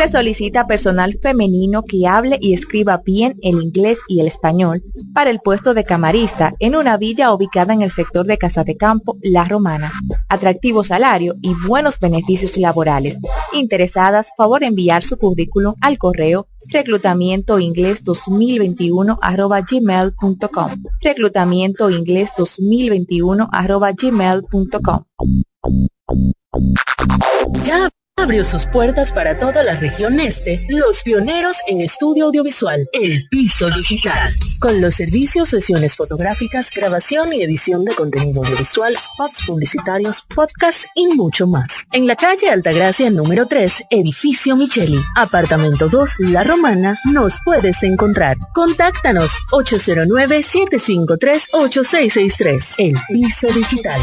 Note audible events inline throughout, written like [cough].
Se solicita personal femenino que hable y escriba bien el inglés y el español para el puesto de camarista en una villa ubicada en el sector de Casa de Campo, La Romana. Atractivo salario y buenos beneficios laborales. Interesadas, favor enviar su currículum al correo reclutamientoingles 2021 arroba gmail.com reclutamientoingles 2021 arroba Ya abrió sus puertas para toda la región este, los pioneros en estudio audiovisual, El Piso Digital. Con los servicios, sesiones fotográficas, grabación y edición de contenido audiovisual, spots publicitarios, podcasts y mucho más. En la calle Altagracia número 3, edificio Micheli, apartamento 2, La Romana, nos puedes encontrar. Contáctanos 809-753-8663. El Piso Digital.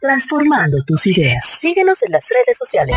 Transformando tus ideas. Síguenos en las redes sociales.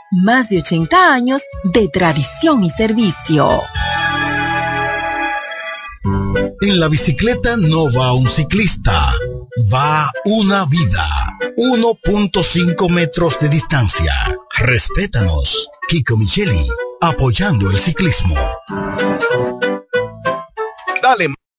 más de 80 años de tradición y servicio. En la bicicleta no va un ciclista, va una vida. 1.5 metros de distancia. Respétanos. Kiko Micheli, apoyando el ciclismo. Dale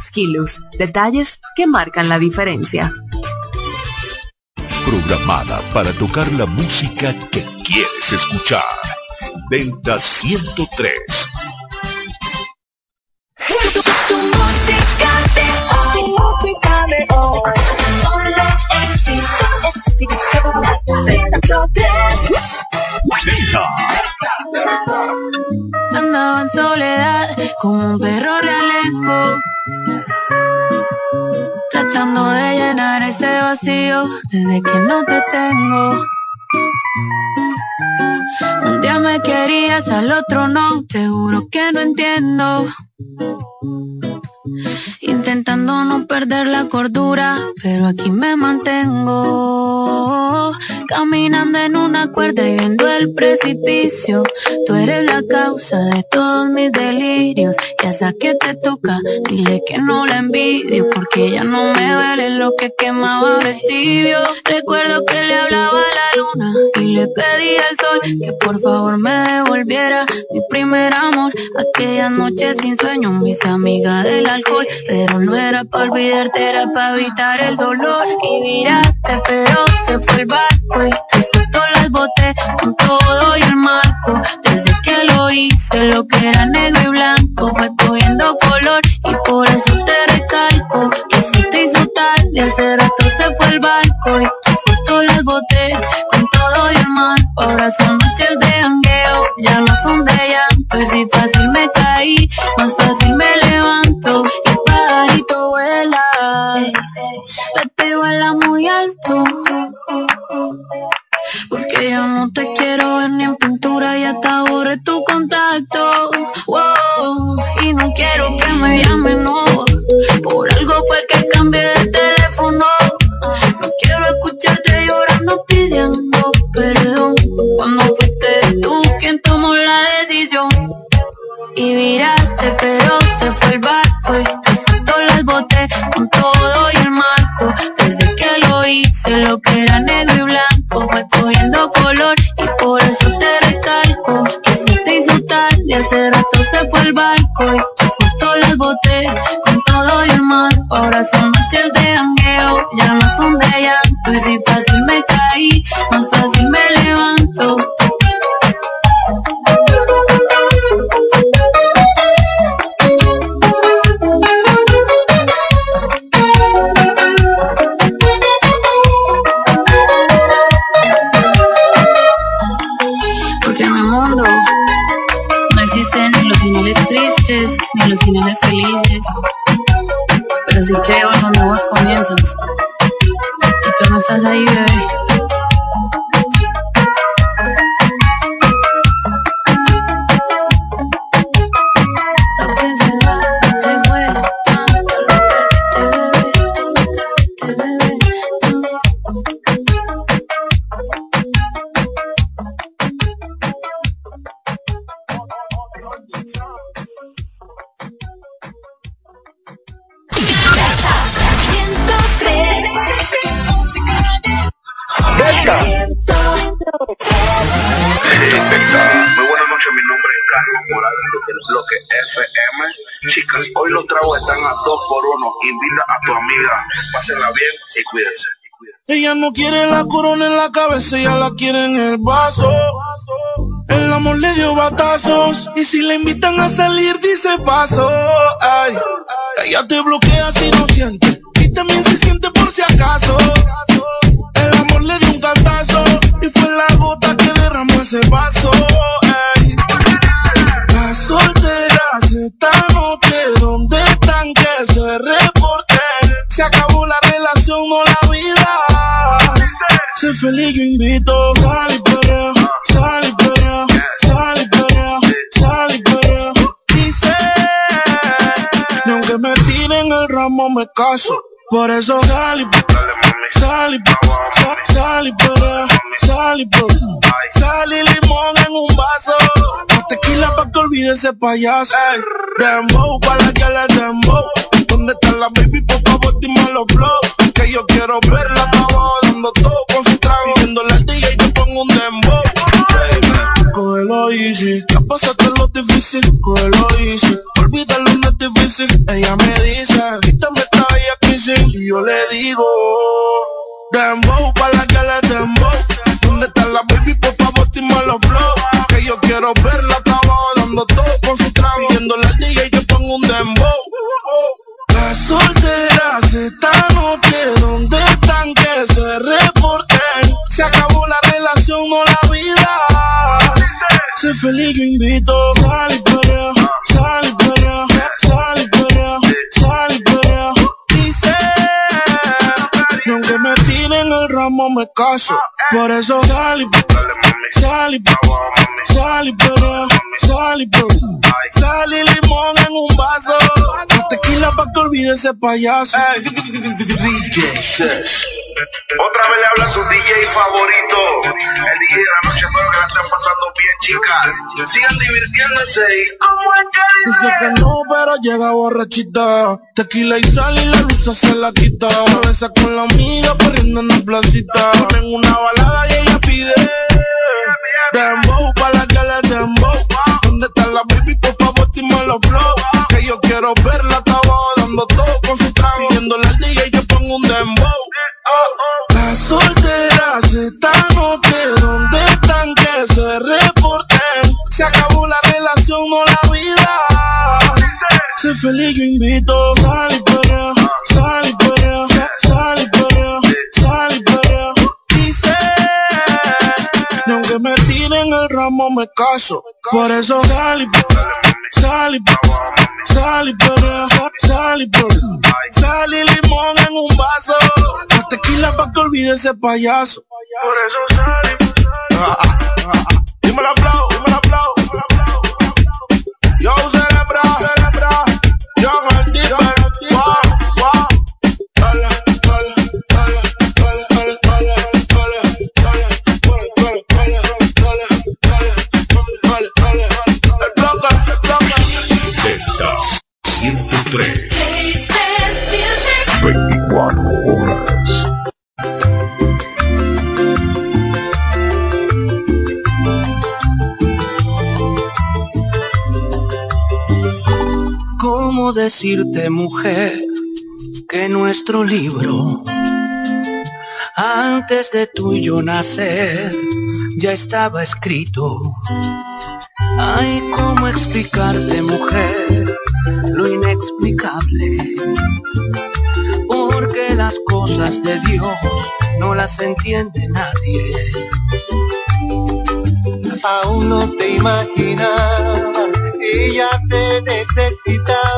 Skilus, detalles que marcan la diferencia. Programada para tocar la música que quieres escuchar. Delta 103. Tu música de hoy, música de hoy, solo éxito, Delta. Como un perro realengo. Tratando de llenar ese vacío desde que no te tengo. Un día me querías, al otro no, te juro que no entiendo Intentando no perder la cordura, pero aquí me mantengo. Caminando en una cuerda y viendo el precipicio. Tú eres la causa de todos mis delirios. Y esa que te toca, dile que no la envidio. Porque ya no me duele lo que quemaba vestido. Recuerdo que le hablaba a la luna y le pedí al sol que por favor me devolviera mi primer amor. Aquella noche sin sueño, mis amigas del alcohol. Pero no era para olvidarte, era para evitar el dolor. Y miraste, pero se fue el barco y te suelto las boté con todo y el marco. Desde que lo hice, lo que era negro y blanco fue cogiendo color. Y por eso te recalco que se te hizo tarde. Hace rato se fue el barco y te suelto las boté con todo y el marco. Ahora son noches de jangueo, ya no son de llanto. Y si fácil me caí, más fácil me levanto. Y el pajarito vuela, vete vuela muy alto. Porque yo no te quiero ver ni en pintura y hasta borré tu contacto. Wow, y no quiero que me llamen, no. Por algo fue que cambié de teléfono. No quiero escucharte llorando pidiendo Y viraste, pero se fue el barco la cabeza, ella la quiere en el vaso. El amor le dio batazos y si le invitan a salir dice paso. Ay, ella te bloquea si no siente y también se siente por si acaso. El amor le dio un cantazo y fue la gota que derramó ese vaso. Ay, las solteras esta noche, ¿dónde están que se reporten? Se acabó Sé feliz, yo invito. Sal y perrea, sal y perrea, sal y perrea, sal y perrea. Dice, ni aunque me tire tiren el ramo me caso. Por eso sal y sal y sal y sal y sal y limón en un vaso. La tequila pa' que olvide ese payaso. Dembow, para que le dembow. ¿Dónde está la baby? Por favor, dime los flow. Que yo quiero verla, Ya pasaste lo difícil, cógelo easy. Olvídalo, no es difícil. Ella me dice, quítame esta bella crisis. Y yo le digo, dembow, para que le dembow. ¿Dónde está la baby? Por favor, dime los flow. Que yo quiero verla, estaba dando todo con su trago. Viéndole al DJ, yo pongo un dembow. Las solteras esta noche, Sé feliz, yo invito. Sal y perrea, sal y perrea, sal y perrea, sal y perrea. Dice, y aunque me tiren el ramo, me caso. Por eso sal y sal y sal y perrea, sal y perrea. Sal y limón en un vaso. La tequila pa' que olvide ese payaso. Otra vez le habla su DJ favorito, el DJ de la noche, espero que la estén pasando bien, chicas. Sigan divirtiéndose y como es que Dice que no, pero llega borrachita. Tequila y sal y la luz se la quita. Se besa con la amiga corriendo en la placita. Ponen una balada y ella pide. Dembow para que le dembow. ¿Dónde está la baby? Por favor, dime los flow. Que yo quiero verla, estaba dando todo con su trago. Viéndole al DJ, yo pongo un dembow. Las solteras esta noche, ¿dónde están? Que se reporten. Se acabó la relación, no la vida. Sé feliz, yo invito. Sal y tiren el ramo, me caso. Por eso sal y sal y sal y perrea, sal y. Sal y limón en un vaso. La tequila pa' que olvide ese payaso. Por eso sal y Dime la flow, dime la flow, dime la flow. Yo cerebra, cerebra. ¿Cómo decirte, mujer, que nuestro libro, antes de tú y yo nacer, ya estaba escrito? Ay, ¿cómo explicarte, mujer, lo inexplicable? Porque las cosas de Dios no las entiende nadie. Aún no te imaginaba y ya te necesitaba.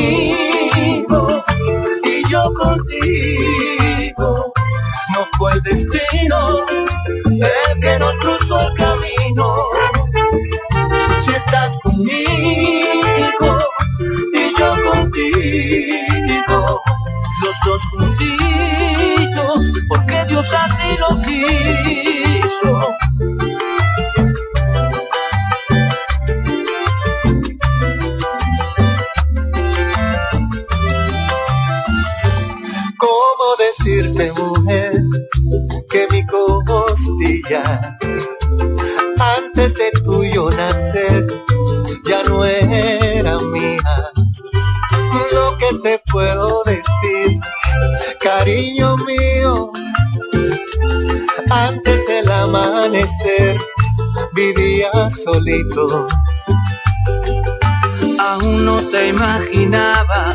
Estás conmigo y yo contigo, no fue el destino el que nos cruzó el camino. Si estás conmigo y yo contigo, los dos juntitos, porque Dios así lo quiso. Mujer, que mi costilla, antes de tuyo nacer, ya no era mía? Lo que te puedo decir, cariño mío, antes del amanecer, vivía solito. Aún no te imaginaba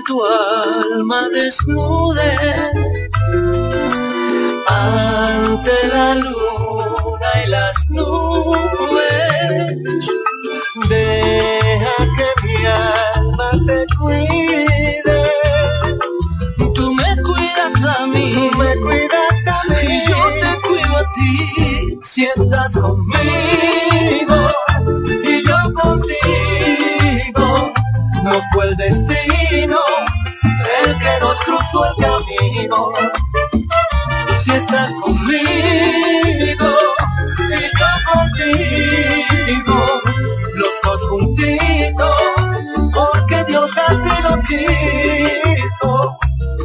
Que tu alma desnude ante la luna y las nubes. Deja que mi alma te cuide. Tú me cuidas a mí, Tú me cuidas a mí. y yo te cuido a ti. Si estás conmigo Si estás conmigo y yo contigo, los dos juntitos, porque Dios así lo quiso.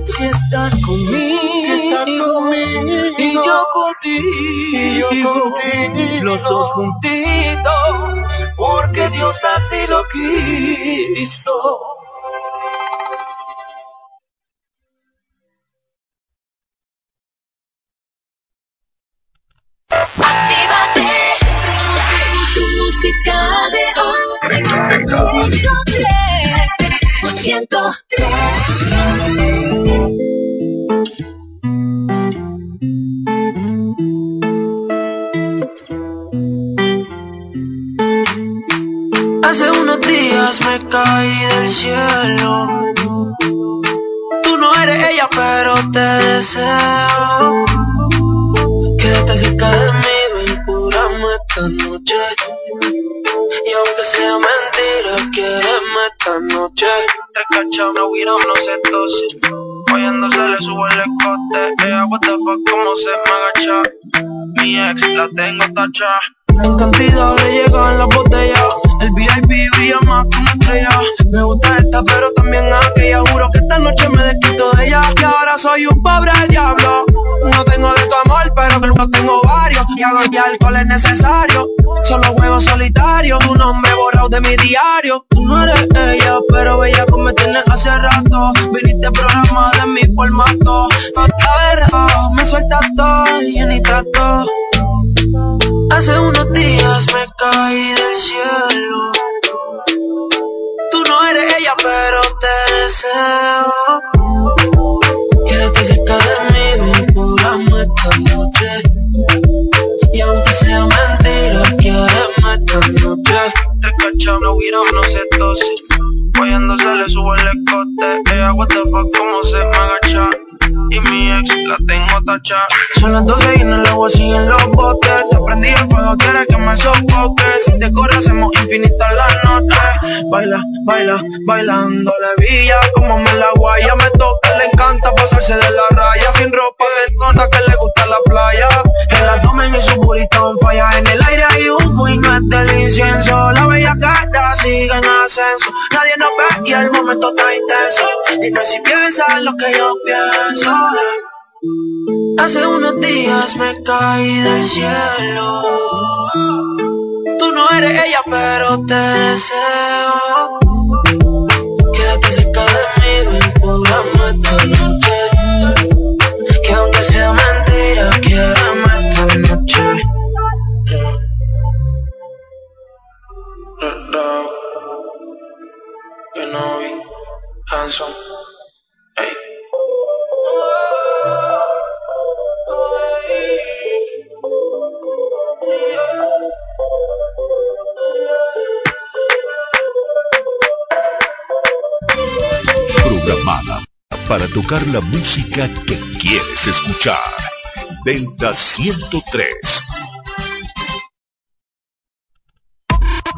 Si estás conmigo, Si estás conmigo y yo contigo, y yo contigo, los dos juntitos, porque Dios así lo quiso. 103. 103. Hace unos días me caí del cielo. Tú no eres ella, pero te deseo. Quédate cerca de mí, ven, curame esta noche. Y aunque sea mentira, quiereme esta noche. Recachado, no huir, no se tose. Oyendo se le subo el escote. Ella, what the fuck, cómo se me agacha. Mi ex la tengo tacha. En cantidad de llegar las botellas. El VIP brilla más que una estrella. Me gusta pero también aquella. Juro que esta noche me desquito de ella. Y ahora soy un pobre diablo. No tengo de tu amor, pero que no tengo varios. Y hago que alcohol es necesario. Solo juego solitario. Tu nombre borrado de mi diario. Tú no eres ella, pero bella como me tienes hace rato. Viniste programa de mi formato. A ver, oh, me sueltas todo y ni trato. Hace unos días me caí del cielo. Eres ella, pero te deseo. Quédate cerca de mí, ven, curame esta noche. Y aunque sea mentira, quiéreme esta noche. Recachado, no huir, no se tose. Oyendo se le subo el escote. Ella, what the fuck, se me agacha. Y mi ex la tengo tacha. Son las 12 y no el agua sigue en los botes. Te prendí el fuego, quieres que me sofoque. Si te corre, hacemos infinita la noche. Baila, baila, bailando la villa. Como me la guaya, me toca, le encanta pasarse de la raya. Sin ropa, conta que le gusta la playa. El abdomen y su burrito on falla. En el aire hay humo y no es del incienso. La bella cara sigue en ascenso. Nadie nos ve y el momento está intenso. Dime si piensas lo que yo pienso. Hace unos días me caí del cielo. Tú no eres ella, pero te deseo. Quédate cerca de mí, ven, curame esta noche. Que aunque sea mentira, quiéreme esta noche. Dog, para tocar la música que quieres escuchar. Delta 103.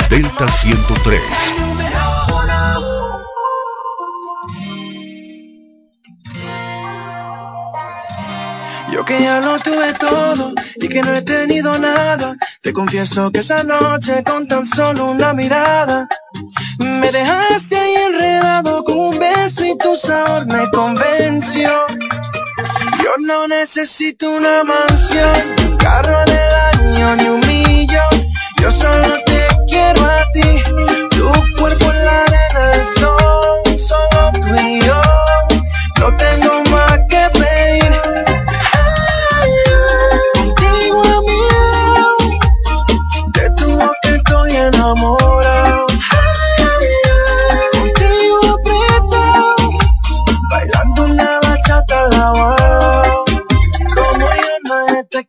Delta 103. Yo que ya lo tuve todo y que no he tenido nada. Te confieso que esa noche con tan solo una mirada me dejaste ahí enredado con un beso y tu sabor me convenció. Yo no necesito una mansión, un carro del año ni un millón. Yo solo te quiero a ti, tu cuerpo en la arena del sol, solo tú y. No tengo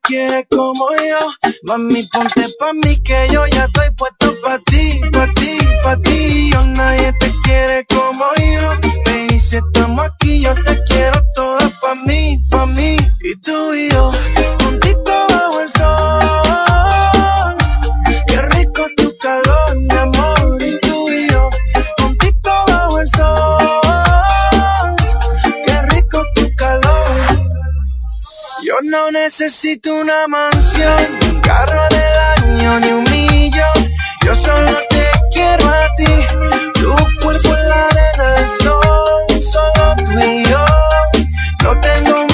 quiere como yo. Mami, ponte pa' mí que yo ya estoy puesto pa' ti, pa' ti, pa' ti. Yo nadie te quiere como yo. Baby, si estamos aquí, yo te quiero toda pa' mí, pa' mí. Y tú y yo, necesito una mansión, un carro del año ni un millón. Yo solo te quiero a ti. Tu cuerpo en la arena del sol, solo tú y yo. No tengo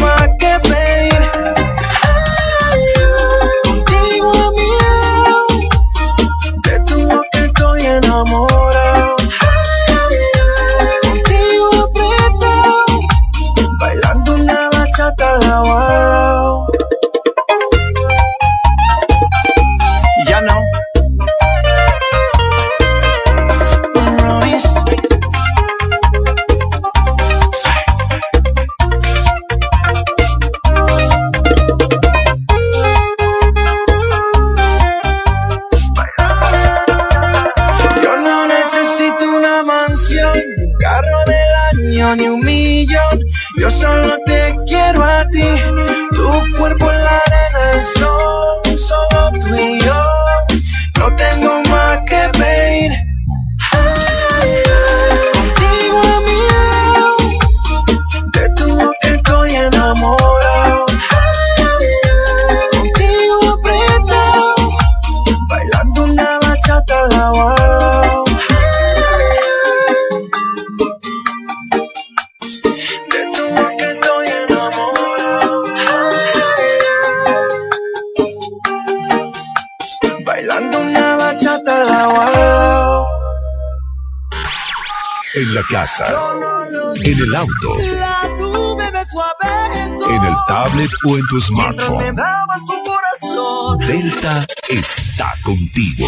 casa, en el auto, en el tablet o en tu smartphone. Delta está contigo.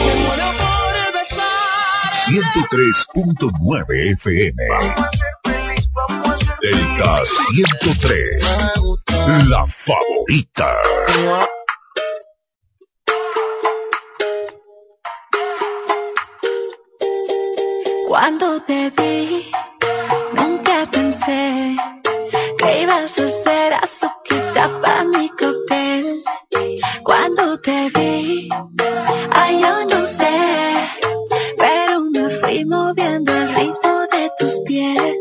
103.9 FM. Delta 103. La favorita. Cuando te vi, nunca pensé que ibas a ser azuquita para mi cóctel. Cuando te vi, ay, yo no sé, pero me fui moviendo al ritmo de tus pies.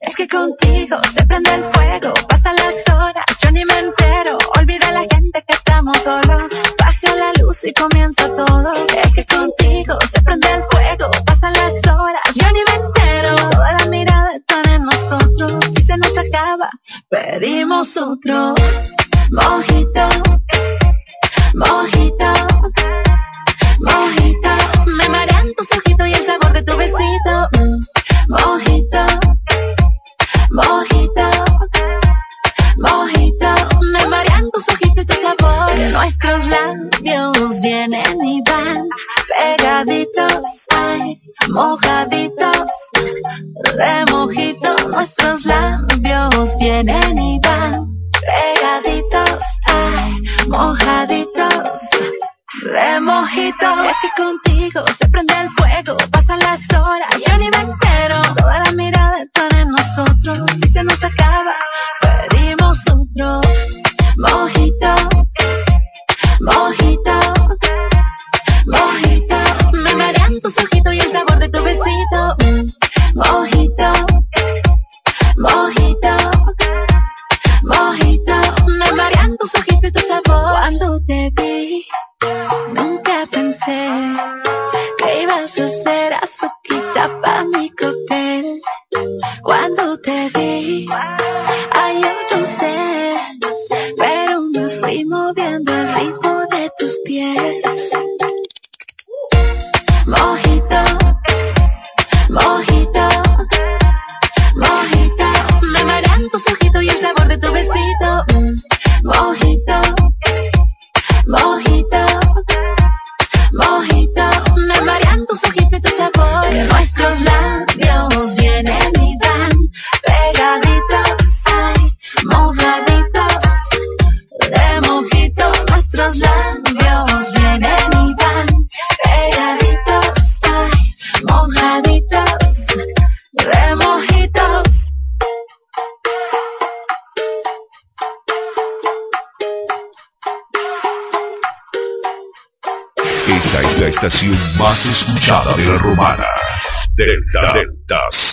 Es que contigo se prende el fuego, pasan las horas, yo ni me entero. Olvida la gente que estamos solos, baja la luz y comienza pedimos otro. Mojito, mojito, mojito.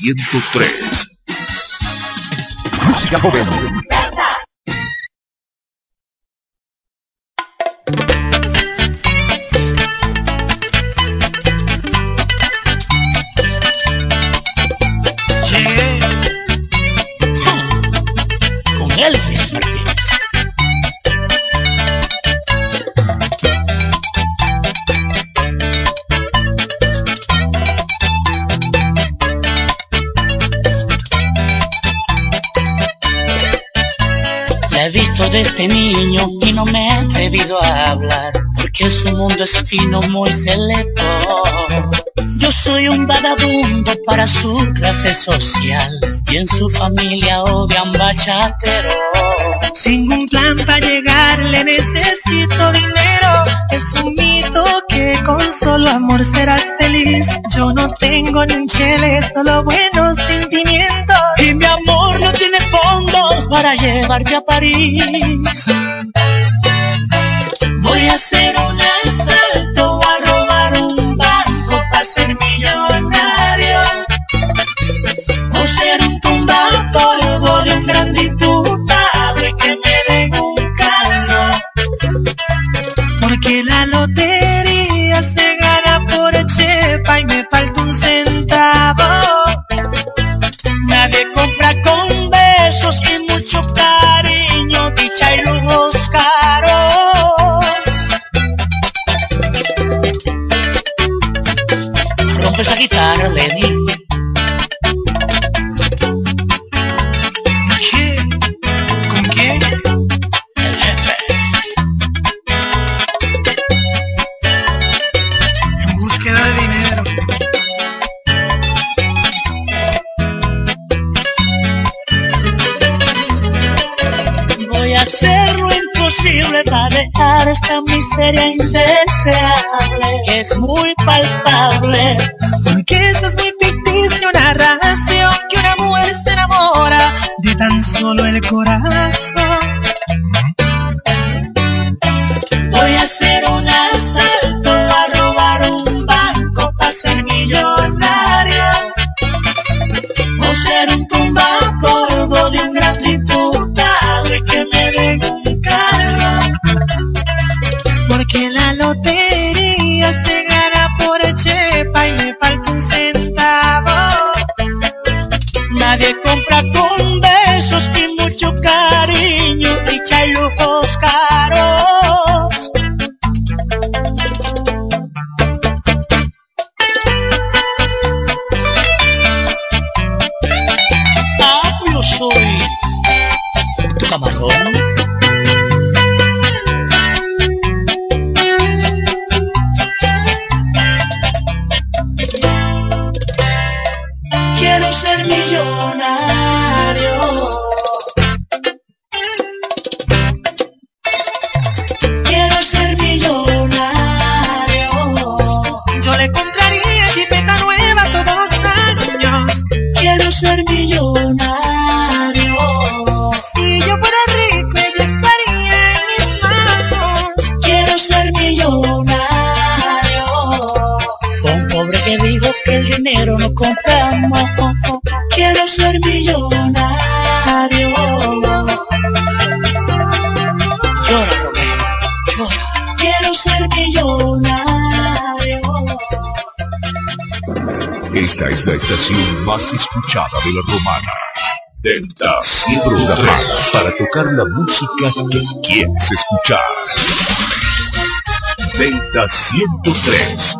103. fino, muy selecto. Yo soy un vagabundo para su clase social y en su familia oh, odian bachatero. Sin un plan para llegar le necesito dinero. Es un mito que con solo amor serás feliz. Yo no tengo ni un chile, solo buenos sentimientos. Y mi amor no tiene fondos para llevarte a París. rompe esa guitarra, Lenny. ¿Qué? ¿Con qué? El jefe. En búsqueda de dinero. Voy a hacer lo imposible para dejar esta miseria indeseable. Es muy nada para tocar la música que quieres escuchar. Delta 103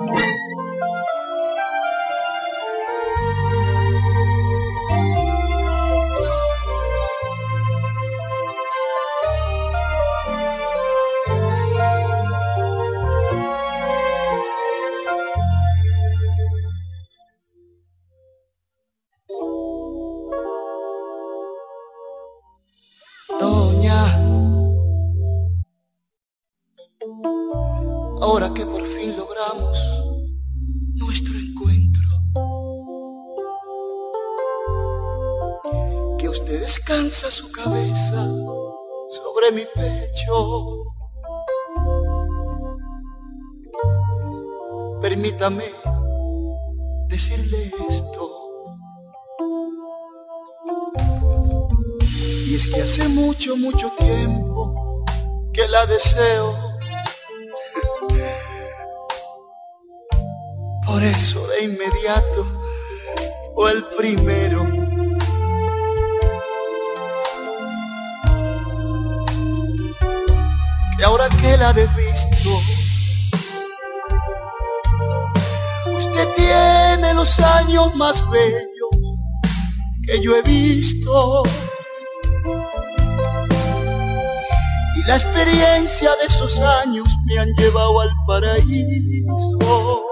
La experiencia de esos años me han llevado al paraíso.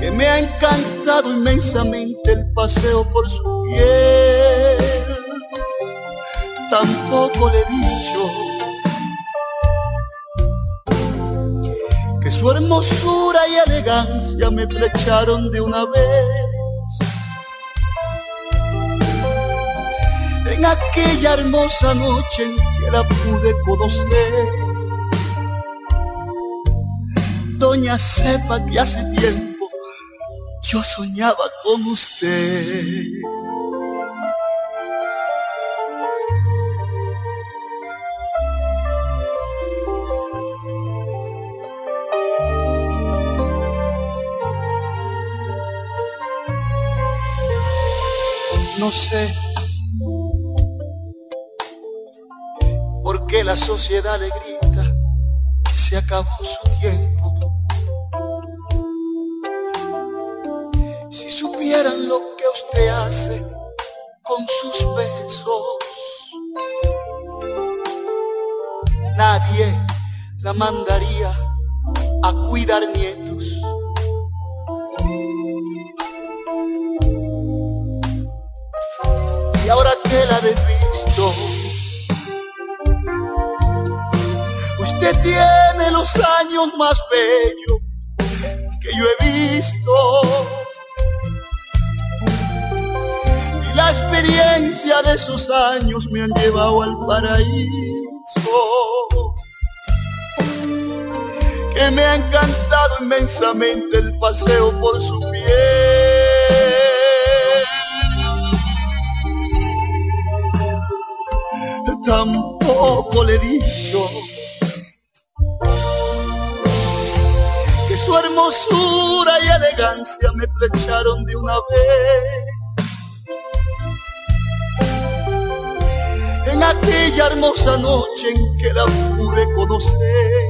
Que me ha encantado inmensamente el paseo por su piel. Tampoco le he dicho que su hermosura y elegancia me flecharon de una vez. En aquella hermosa noche en que la pude conocer. Doña sepa que hace tiempo yo soñaba con usted. No sé la sociedad le grita que se acabó su tiempo. Si supieran lo que usted hace con sus besos, nadie la mandaría a cuidar nietos. Y ahora que la he usted tiene los años más bellos que yo he visto. Y la experiencia de esos años me han llevado al paraíso. Que me ha encantado inmensamente el paseo por su piel. Tampoco le he dicho su hermosura y elegancia me flecharon de una vez. En aquella hermosa noche en que la pude conocer.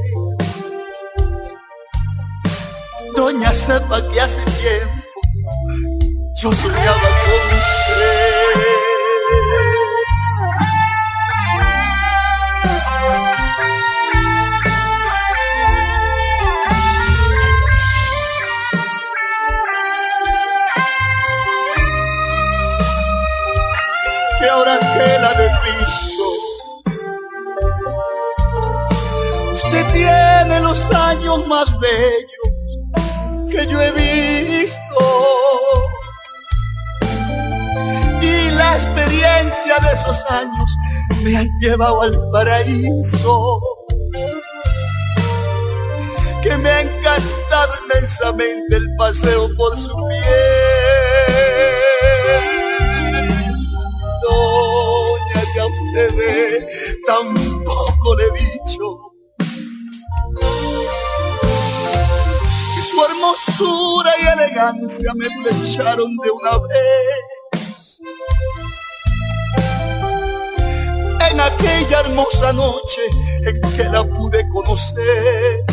Doña sepa que hace tiempo yo soñaba con usted. Que ahora que la he visto. Usted tiene los años más bellos que yo he visto. Y la experiencia de esos años me han llevado al paraíso. Que me ha encantado inmensamente el paseo por su piel doña, usted ve, tampoco le he dicho que su hermosura y elegancia me flecharon de una vez. En aquella hermosa noche en que la pude conocer.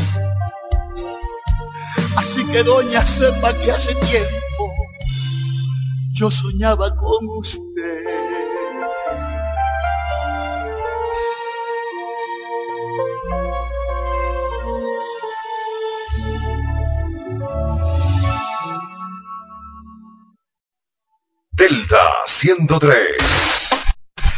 Así que doña sepa que hace tiempo yo soñaba con usted. Delta 103.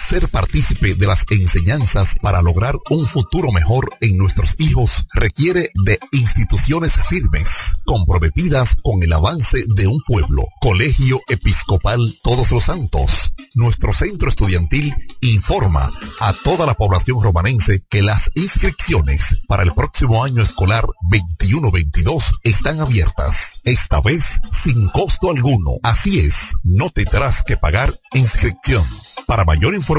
Ser partícipe de las enseñanzas para lograr un futuro mejor en nuestros hijos requiere de instituciones firmes, comprometidas con el avance de un pueblo. Colegio Episcopal Todos los Santos. Nuestro centro estudiantil informa a toda la población romanense que las inscripciones para el próximo año escolar 21-22 están abiertas. Esta vez sin costo alguno. Así es, no te tendrás que pagar inscripción. Para mayor información,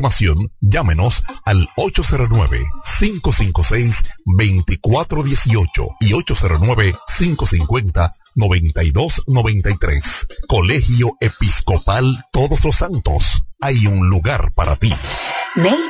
llámenos al 809-556-2418 y 809-550-9293. Colegio Episcopal Todos los Santos. Hay un lugar para ti. Nail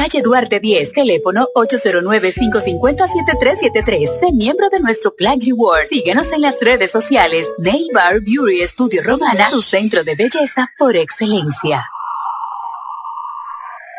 calle Duarte 10, teléfono 809-550-7373. Sé miembro de nuestro Plan Reward. Síguenos en las redes sociales. Nail Bar Beauty Studio Romana, tu centro de belleza por excelencia.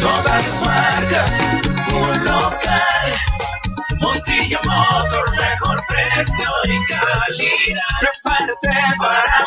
Todas las marcas, un local. Montilla Motor, mejor precio y calidad. Prepárate para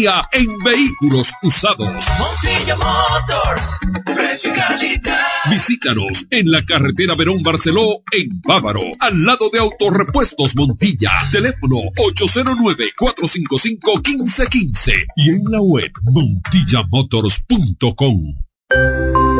en vehículos usados. Montilla Motors, precio y calidad. Visítanos en la carretera Verón Barceló, en Bávaro, al lado de Autorepuestos Montilla. Teléfono 809-455-1515 y en la web montillamotors.com.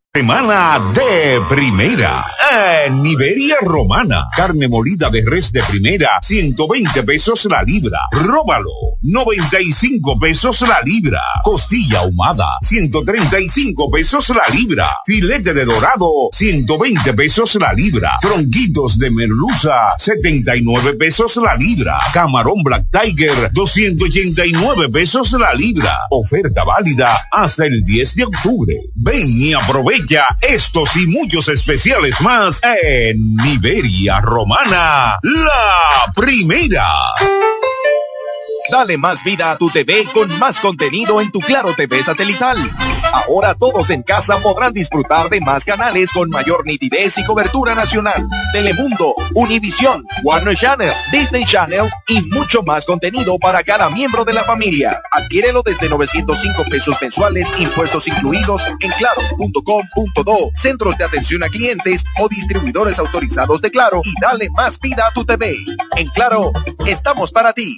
de primera. En Iberia Romana. Carne molida de res de primera. 120 pesos la libra. Róbalo. 95 pesos la libra. Costilla ahumada. 135 pesos la libra. Filete de dorado. 120 pesos la libra. Tronquitos de merluza. 79 pesos la libra. Camarón Black Tiger. 289 pesos la libra. Oferta válida hasta el 10 de octubre. Ven y aprovecha estos y muchos especiales más en Iberia Romana, la primera. Dale más vida a tu TV con más contenido en tu Claro TV satelital. Ahora todos en casa podrán disfrutar de más canales con mayor nitidez y cobertura nacional. Telemundo, Univisión, Warner Channel, Disney Channel y mucho más contenido para cada miembro de la familia. Adquiérelo desde 905 pesos mensuales, impuestos incluidos en claro.com.do, centros de atención a clientes o distribuidores autorizados de Claro y dale más vida a tu TV. En Claro, estamos para ti.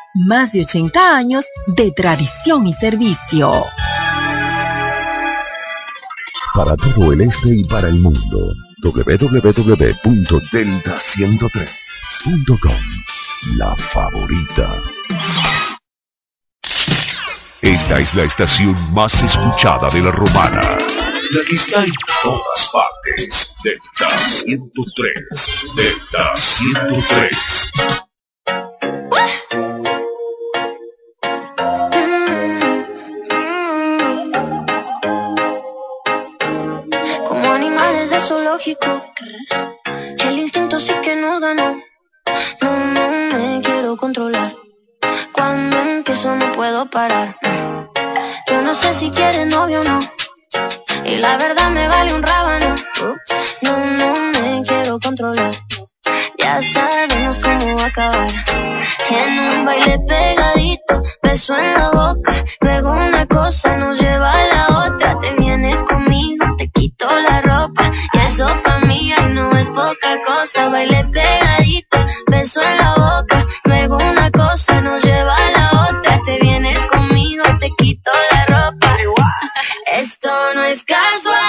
más de 80 años de tradición y servicio. Para todo el este y para el mundo, www.delta103.com. La favorita. Esta es la estación más escuchada de la romana. La que está en todas partes. Delta 103. Delta 103. El instinto sí que nos ganó. No, no me quiero controlar. Cuando empiezo no puedo parar. Yo no sé si quieres novio o no. Y la verdad me vale un rábano. No, no me quiero controlar. Ya sabemos cómo va a acabar. En un baile pegadito, beso en la boca. Luego una cosa nos lleva a la otra. Te vienes conmigo, te quito la Baile pegadito, beso en la boca. Luego una cosa nos lleva a la otra. Te vienes conmigo, te quito la ropa. [laughs] Esto no es casualidad.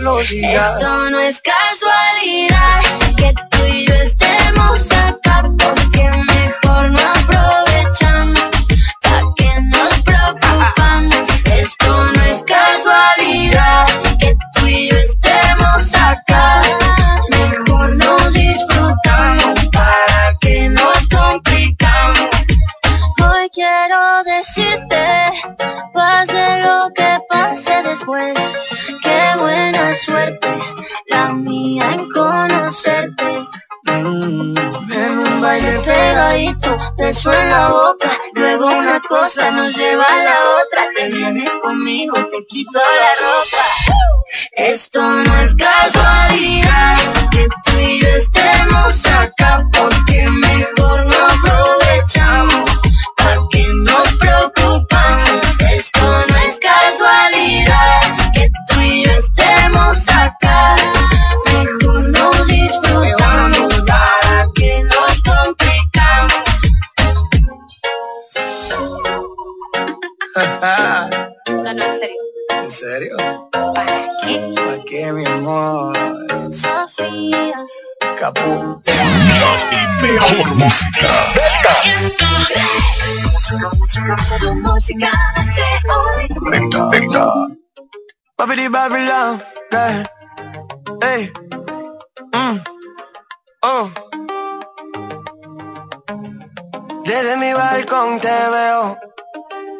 Esto no es casualidad te quito la ropa. Babidi Babylon, mm. oh. Desde mi balcón te veo.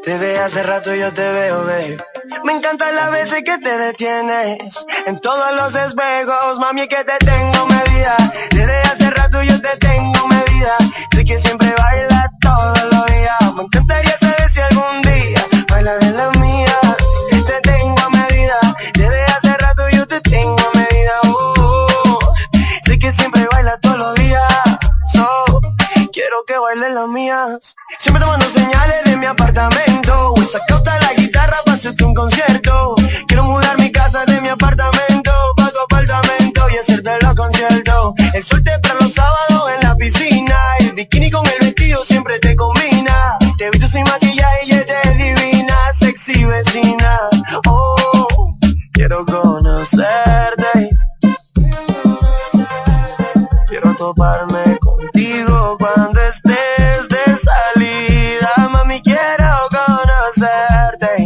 Desde hace rato yo te veo, babe. Me encanta las veces que te detienes en todos los espejos, mami, que te tengo medida. Desde hace rato yo te tengo medida. Sé que siempre baila todo de las mías. Siempre tomando señales de mi apartamento. Voy sacota la guitarra para hacerte un concierto. Quiero mudar mi casa de mi apartamento pa' tu apartamento y hacerte los conciertos. El sol te para los sábados en la piscina. El bikini con el vestido siempre te combina. Te he visto sin maquillaje y eres divina, sexy vecina. Oh, quiero conocerte. Quiero toparme hacerte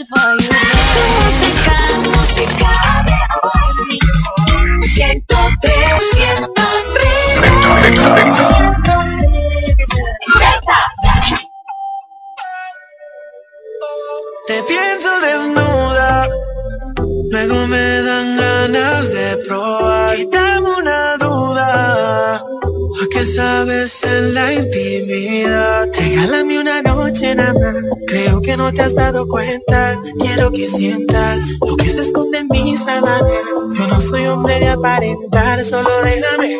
untouchable solo déjame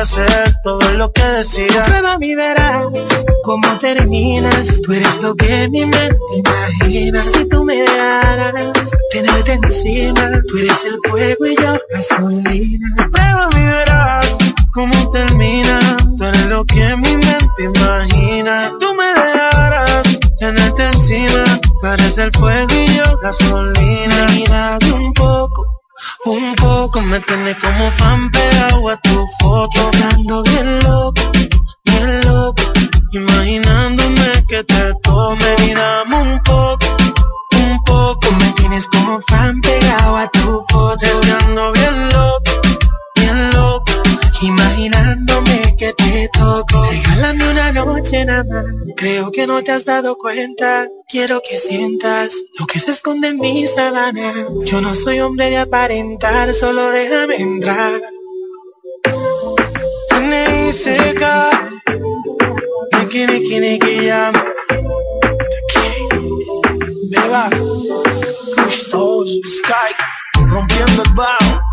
hacer todo lo que decía. Prueba mi verás cómo terminas. Tú eres lo que mi mente imagina. Si tú me darás tenerte encima, tú eres el fuego y yo gasolina. Prueba no te has dado cuenta. Quiero que sientas lo que se esconde en mi sabana. Yo no soy hombre de aparentar, solo déjame entrar. seca, niki niki niki yam, beba, Custos, Sky, rompiendo el bajo.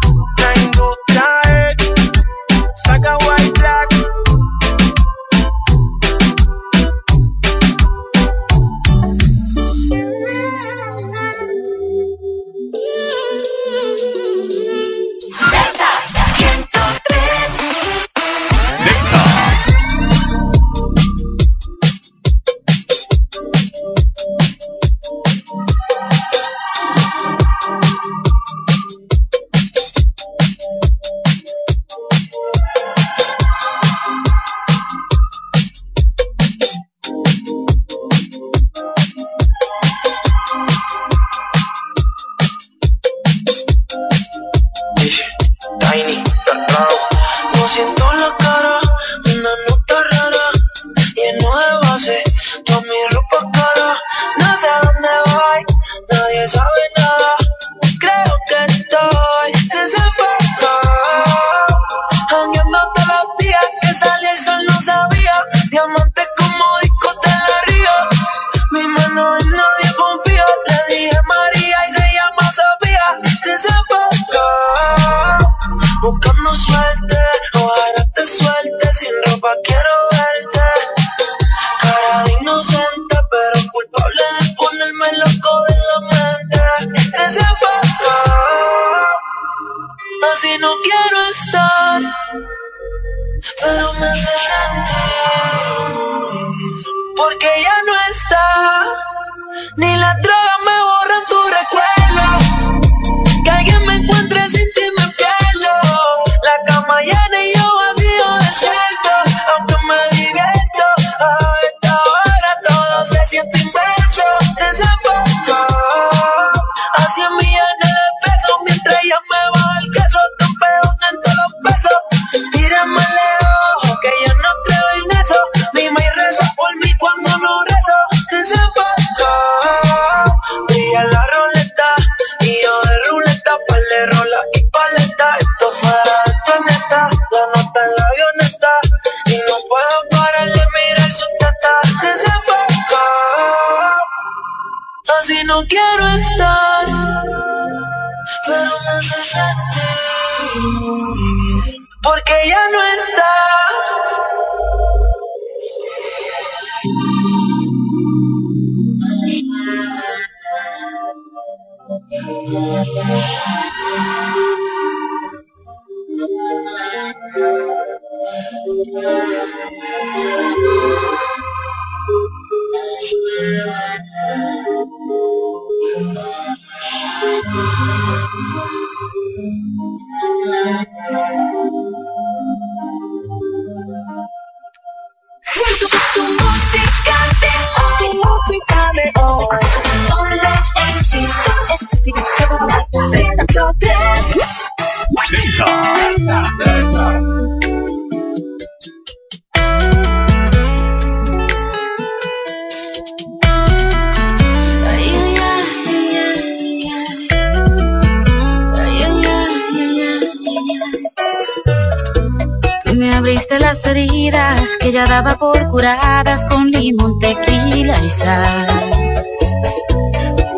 Abriste las heridas que ya daba por curadas con limón, tequila y sal.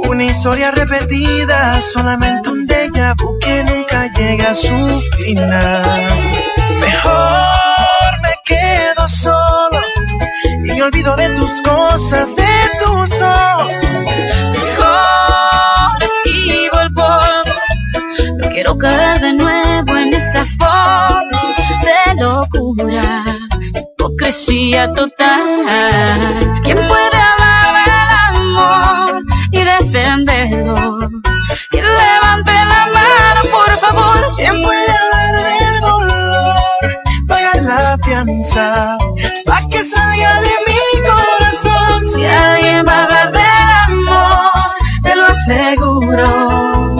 Una historia repetida, solamente un déjà vu que nunca llega a su final. Mejor me quedo solo y me olvido de tus cosas, de tus ojos. Mejor esquivo el polvo. No quiero caer de nuevo en esa forma hipocresía total. ¿Quién puede hablar del amor y defenderlo? Que levante la mano, por favor. ¿Quién puede hablar del dolor? Pagar la fianza, pa' que salga de mi corazón. Si alguien va a hablar del amor, te lo aseguro.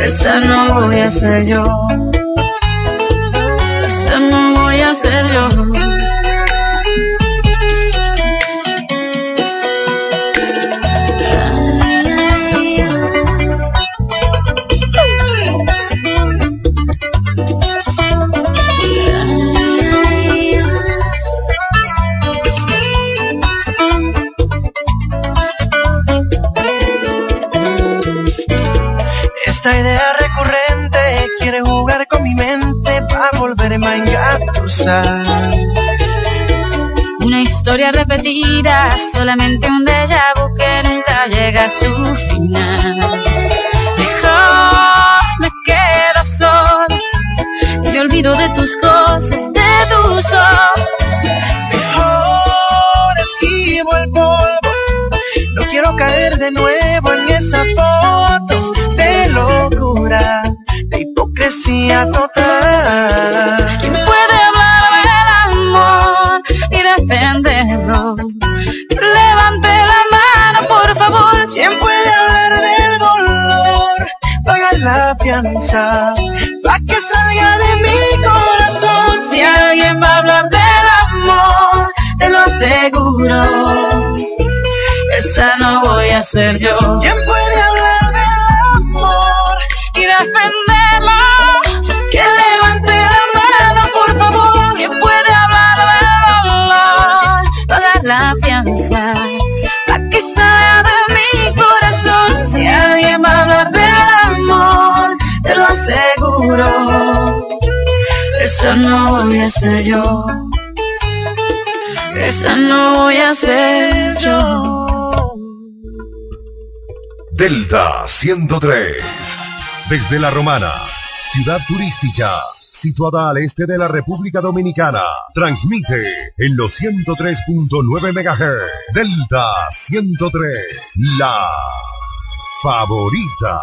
Esa no voy a ser yo. Solamente un déjà vu nunca llega a su final. Mejor me quedo solo y me olvido de tus cosas, de tus ojos. Mejor esquivo el polvo, no quiero caer de nuevo en esa foto de locura, de hipocresía total. Fianza, pa' que salga de mi corazón. Si alguien va a hablar del amor, te lo aseguro. Esa no voy a ser yo. ¿Quién puede Esa no voy a ser yo. Esa no voy a ser yo. Delta 103. Desde La Romana, ciudad turística, situada al este de la República Dominicana, transmite en los 103.9 MHz. Delta 103, la favorita.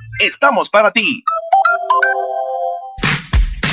estamos para ti.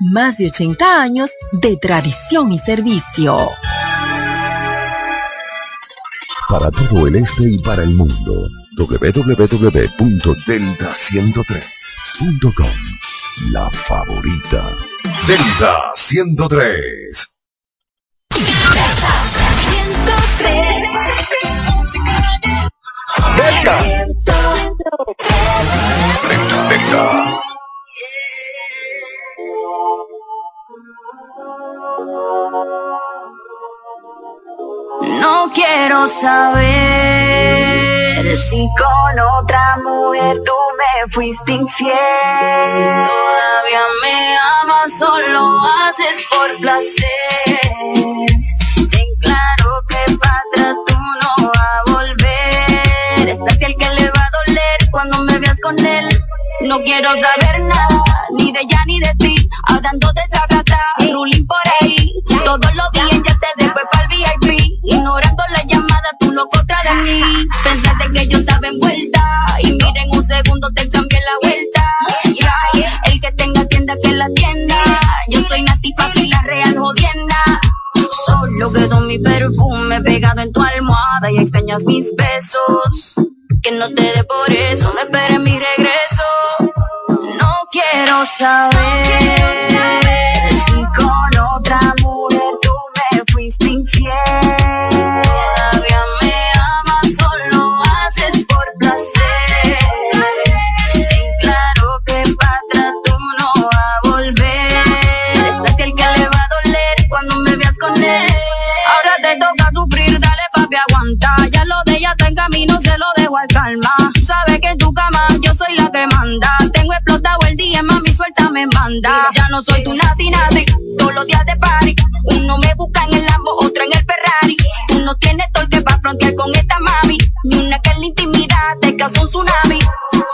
más de 80 años de tradición y servicio. Para todo el este y para el mundo, www.delta103.com. La favorita. Delta 103. Delta. Delta, Delta. No quiero saber si con otra mujer tú me fuiste infiel. Si todavía me amas, solo haces por placer. Ten claro que para atrás tú no vas a volver. Es aquel que le va a doler cuando me No quiero saber nada, ni de ella ni de ti. Hablando de esa rata, ruling por ahí. Todos los días ya te dejo para VIP. Ignorando la llamada, tú loco otra de mí. Pensaste que yo estaba envuelta. Y mira, en un segundo te cambié la vuelta. El que tenga tienda, que la tienda. Yo soy Nati y la real jodienda. Solo quedó mi perfume pegado en tu almohada y extrañas mis besos. Que no te dé por eso, no esperes mi regreso. No quiero saber si con otra mujer tú me fuiste infiel. Todavía me amas, solo haces por placer. Ten claro que para atrás tú no vas a volver. Es aquel que le va a doler cuando me veas con él. Ahora te toca sufrir, dale papi, aguanta. Ya lo de ella está en camino, se lo dejo al calma. Sabes que en tu cama yo soy la que manda. Tengo explotado el día, mami, suelta me manda. Ya no soy tu nati nati, todos los días de party. Uno me busca en el Lambo, otro en el Ferrari. Tú no tienes torque para frontear con esta mami. Ni una que la intimidad te causó un tsunami.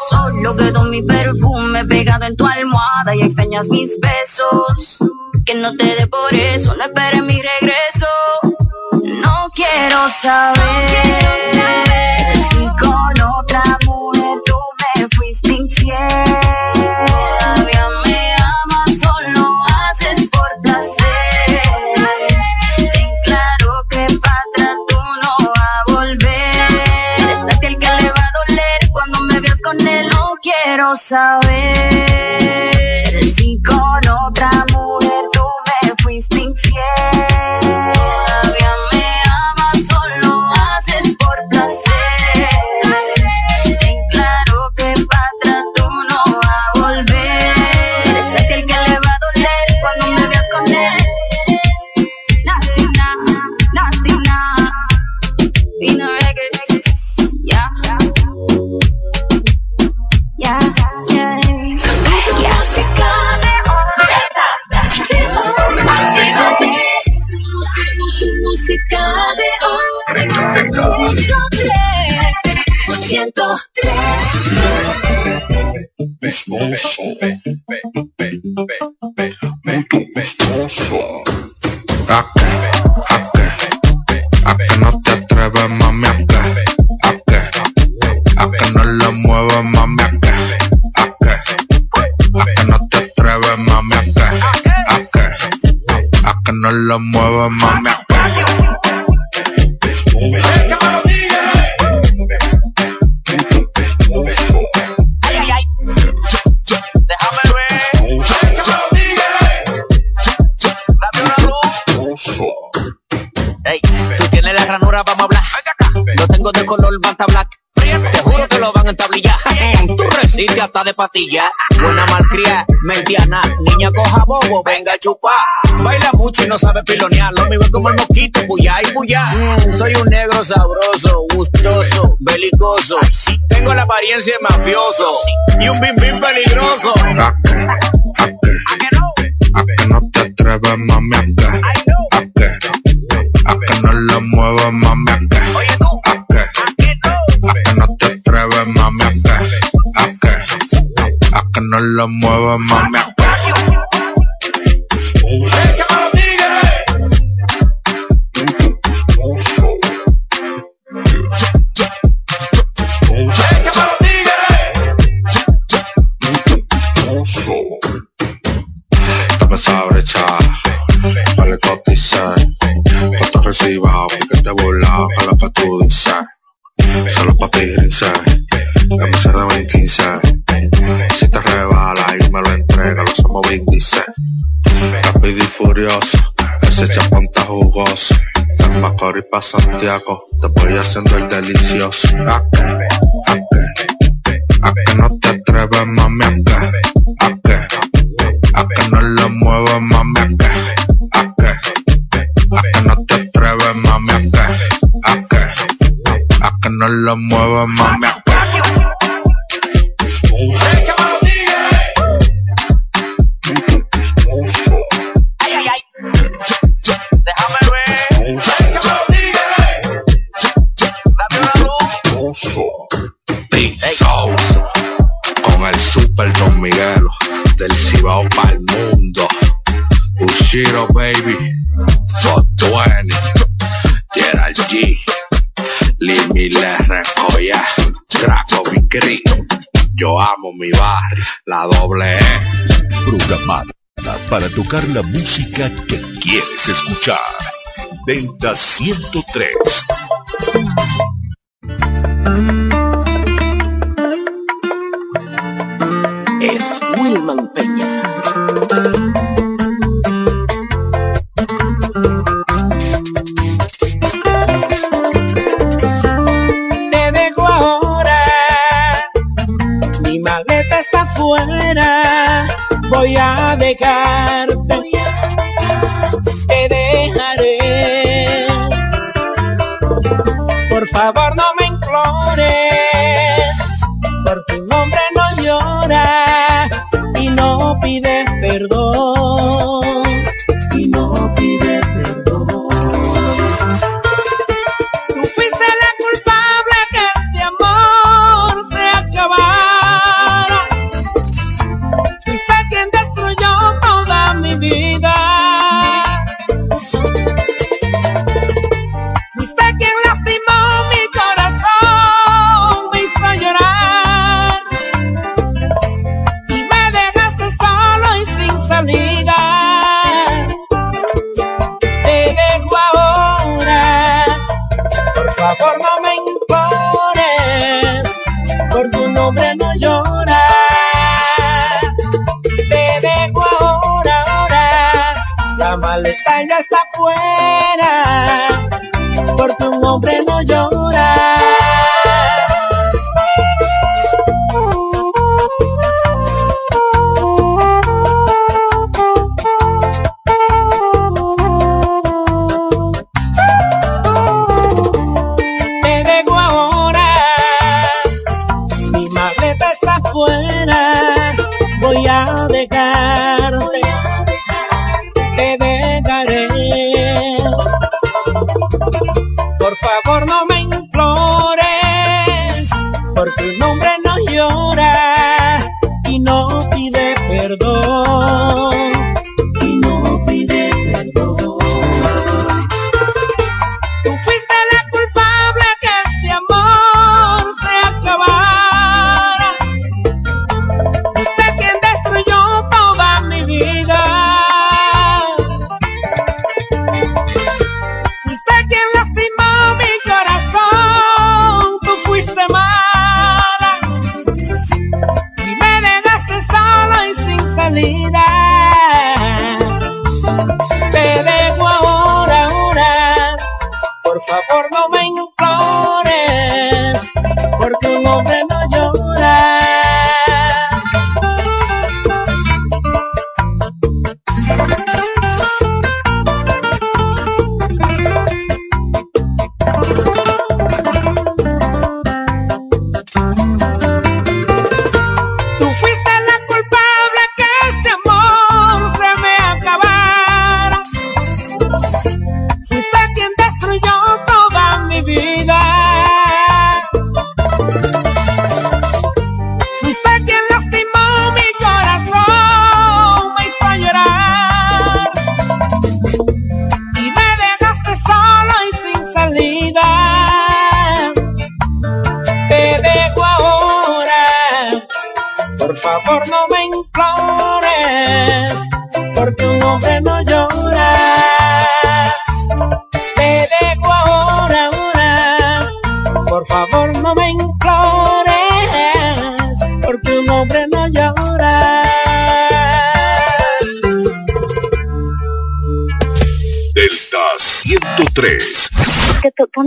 Solo quedó mi perfume pegado en tu almohada y extrañas mis besos. Que no te dé por eso, no esperes mi regreso. No quiero saber si con otra mujer tú me fuiste infiel. Todavía no lo mueves, mami? ¿A Ey, tú tienes la ranura, vamos a hablar. Lo tengo de color banta black. Te juro que lo van a entablillar. Tú [laughs] resistes hasta de patilla. Buena malcria, mediana. Niña coja bobo, venga a chupar. Baila mucho y no sabe pilonear. Lo mismo como el mosquito, puyá y. Mm, soy un negro sabroso, gustoso, belicoso. Tengo la apariencia de mafioso y un bim bim peligroso. ¿A que no te atreves, mami? ¿A no lo mueves, mami? ¿A qué? ¿A qué? ¿A que no te atreves, mami? ¿A qué? ¿A qué? ¿A que no lo mueves, mami? ¿A qué? Dame esa brecha, vale cotizar. Cuánto recibas, que te burla, a lo que tú dices. Solo pa' pirinse, MC de 2015. Si te rebala y me lo entrega, lo somos Vin Diesel. Rápido y furioso, ese chapón está jugoso. Del Macorís pa' Santiago, te voy haciendo el delicioso. ¿A qué? ¿A qué? ¿A que no te atreves, mami? ¿A qué? ¿A qué? ¿A que no lo mueves, mami? El super Don Miguelo del Cibao para el mundo. Ushiro baby, 420, Gerald G, Limi le recoya, Draco Vicri. Yo amo mi barrio, la doble E. Programada para tocar la música que quieres escuchar. Delta 103. Es Wilman Peña. Voy a dejarte, te dejaré. Por favor no me implores, por tu nombre no llora y no pide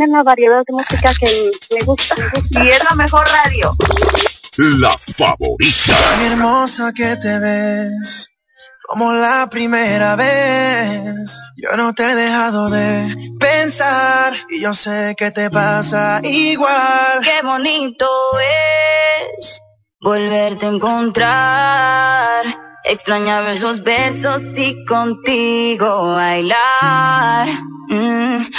una variedad de música que me gusta. Y es la mejor radio. La favorita. Tan hermosa que te ves, como la primera vez. Yo no te he dejado de pensar y yo sé que te pasa igual. Qué bonito es volverte a encontrar. Extrañaba esos besos y contigo bailar.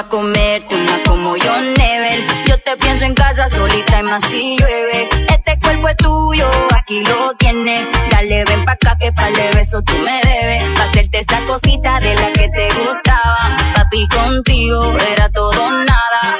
Tú no vas a comerte una como yo, Nebel. Yo te pienso en casa solita y más si llueve. Este cuerpo es tuyo, aquí lo tienes. Dale, ven pa' acá que para el beso tú me debes. Pa' hacerte esa cosita de la que te gustaba. Papi, contigo era todo nada.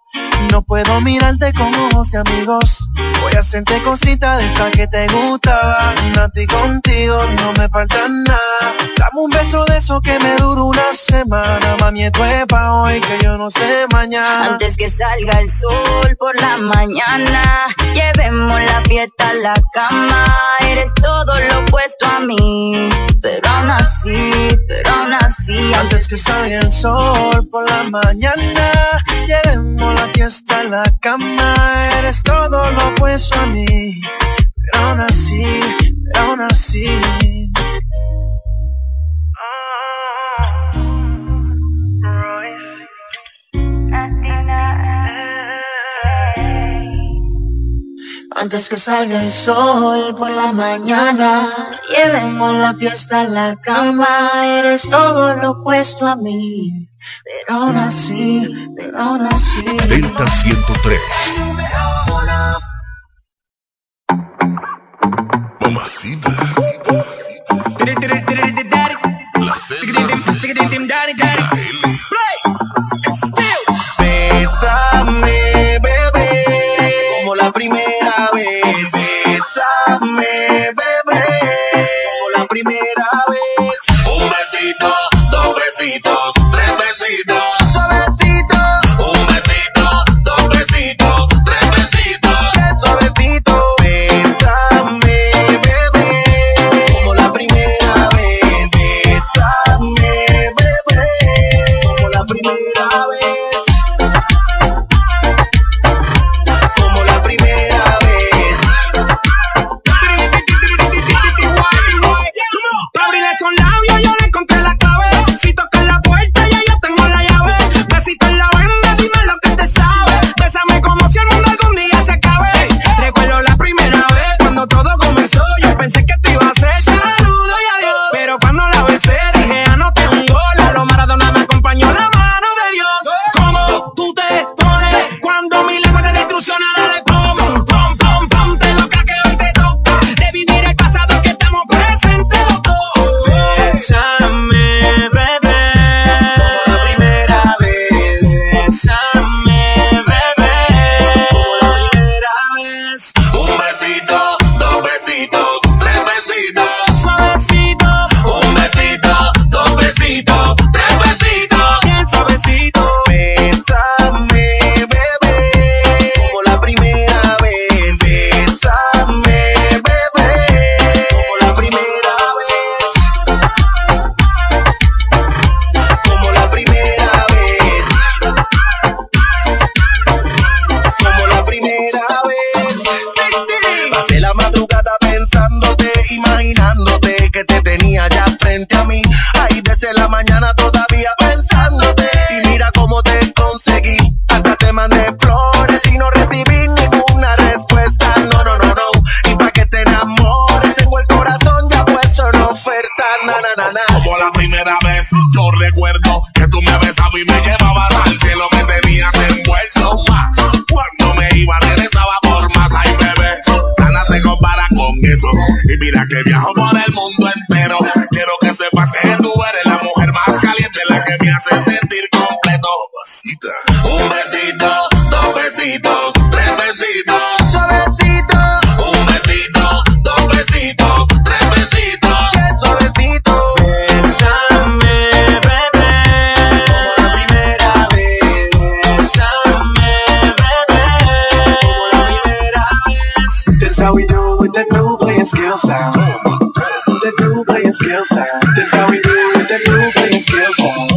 no puedo mirarte con ojos de amigos. Voy a hacerte cositas de esa que te gustaban. A ti contigo no me falta nada. Dame un beso de eso que me dura una semana. Mami, esto es pa' hoy que yo no sé mañana. Antes que salga el sol por la mañana, llevemos la fiesta a la cama. Eres todo lo opuesto a mí, pero aún así, pero aún así. Antes que salga el sol por la mañana, llevemos la fiesta a la cama. Eres todo lo opuesto a mí, pero aún así, pero aún así. Antes que salga el sol por la mañana, llevemos la fiesta a la cama. Eres todo lo opuesto a mí, pero aún así, pero aún así. Delta 103. Mamacita. La Bésame, dos Como la primera vez, yo recuerdo que tú me besabas y me llevabas al cielo, me tenías envuelto más. Cuando me iba, regresaba por más, ay bebé. Nada se compara con eso. Y mira que viajo por el mundo entero. Quiero que sepas que new playing skill sound. This how we do it. The new playing skill sound.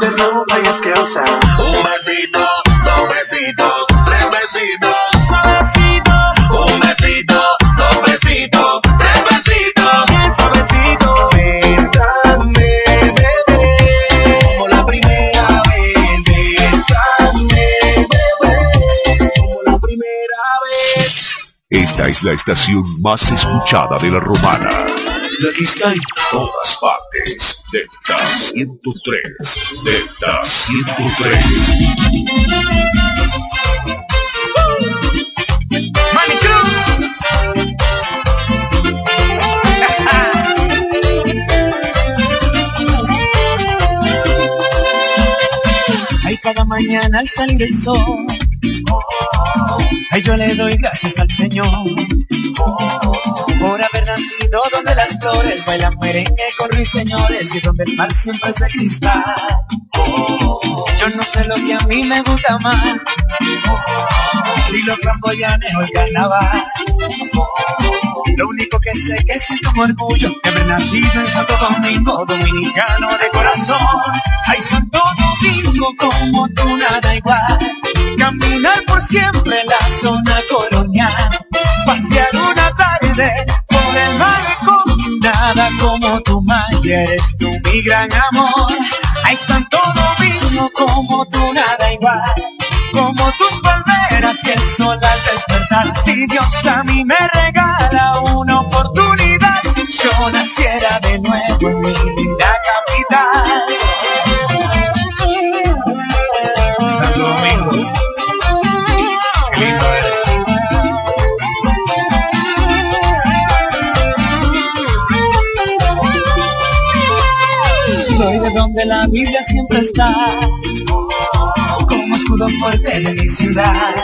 The new playing skill sound. Un besito, dos besitos, tres besitos. Suavecito. Un besito, dos besitos, tres besitos. Bien suavecito. Bésame, bebé. Como la primera vez. Bésame, bebé. Como la primera vez. Esta es la estación más escuchada de la romana. La que está en todas partes. Delta 103. Delta 103. Ay, cada mañana al salir el sol. Ay, yo le doy gracias al Señor. Haber nacido donde las flores bailan merengue con ruiseñores y donde el mar siempre es de cristal. Yo no sé lo que a mí me gusta más. Si los camboyanes o el carnaval. Lo único que sé que siento un orgullo de haber nacido en Santo Domingo, dominicano de corazón. Ay, Santo Domingo, como tú nada igual. Caminar por siempre en la zona colonial. Pasear una tarde Nada como tu magia, eres tú mi gran amor. Ay, Santo Domingo, como tú nada igual. Como tus palmeras y el sol al despertar. Si Dios a mí me regala una oportunidad, yo naciera de nuevo en mi linda de la Biblia siempre está, como escudo fuerte de mi ciudad.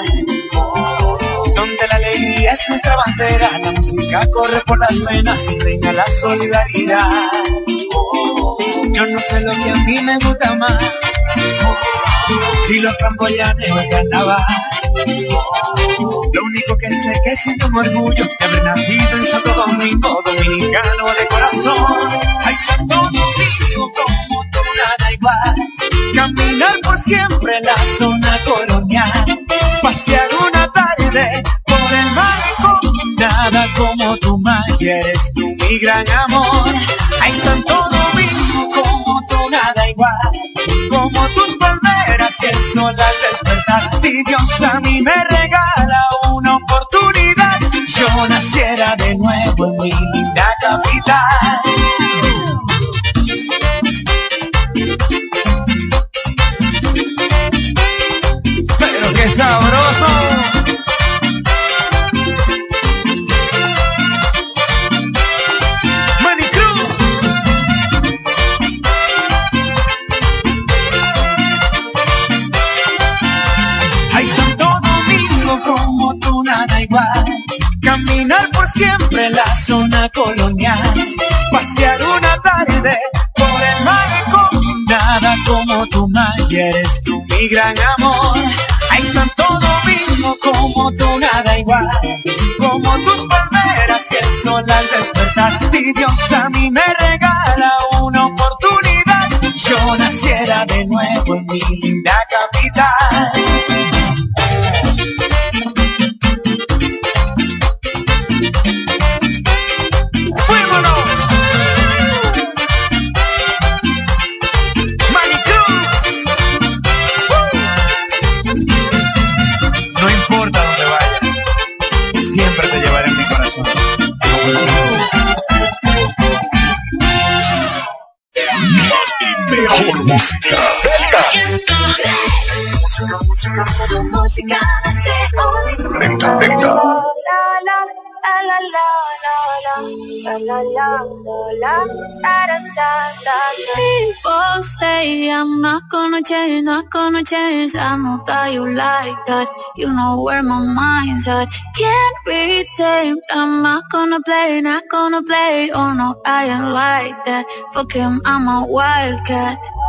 Donde la alegría es nuestra bandera, la música corre por las venas y reina la solidaridad. Yo no sé lo que a mí me gusta más, si los camboyanes o el carnaval. Lo único que sé que siento un orgullo de haber nacido en Santo Domingo, dominicano de corazón. Ay, Santo Domingo, nada igual. Caminar por siempre en la zona colonial. Pasear una tarde por el malecón. Nada como tu magia, eres tú mi gran amor. Ay, Santo Domingo, como tú nada igual. Como tus palmeras y el sol al despertar. Si Dios a mí me regala una oportunidad, yo naciera de nuevo en mi linda capital. Magia, eres tú mi gran amor. Ay, Santo Domingo, como tú nada igual. Como tus palmeras y el sol al despertar. Si Dios a mí me People say I'm not gonna change, not gonna change. I know that you like that. You know where my mind's at. Can't be tamed. I'm not gonna play, not gonna play. Oh no, I ain't like that. Fuck him, I'm a wildcat.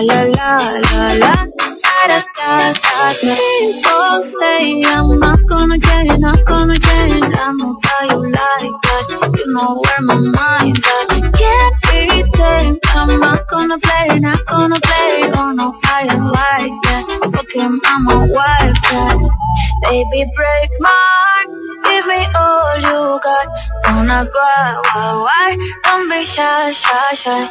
La la la la People say I'm not gonna change, not gonna change. I'm not how you like that. You know where my mind's at. Can't be tamed. I'm not gonna play, not gonna play. Oh no, I am like that. Okay, I'm a wildcat. Baby, break my heart. Give me all you got. Don't ask why, why, why. Don't be shy, shy, shy.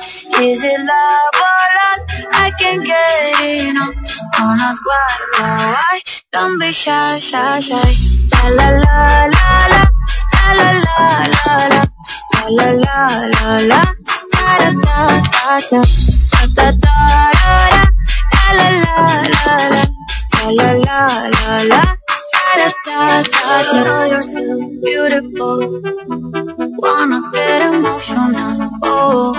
Is it love or lust? I can't get enough. Don't be shy, shy, shy. La la la la la. La la la la la. La la la la da da da. Da da da da da. La la la la la. La la la la da da da da. You're so beautiful. Wanna get emotional. Oh,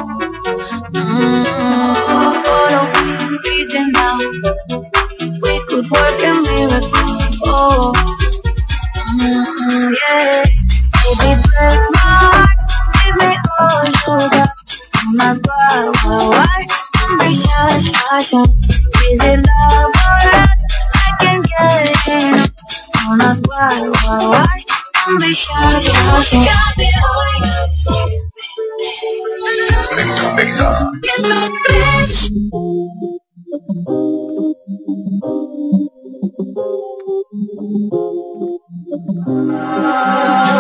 mm, reason now. We could work a miracle. Oh, yeah. Baby, break my heart. Give me all you got. Ask why, why, why. Don't be shy, shy, shy. Is it love or not? I can't get enough. Don't ask why, why, why. Don't be shy, shy, shy.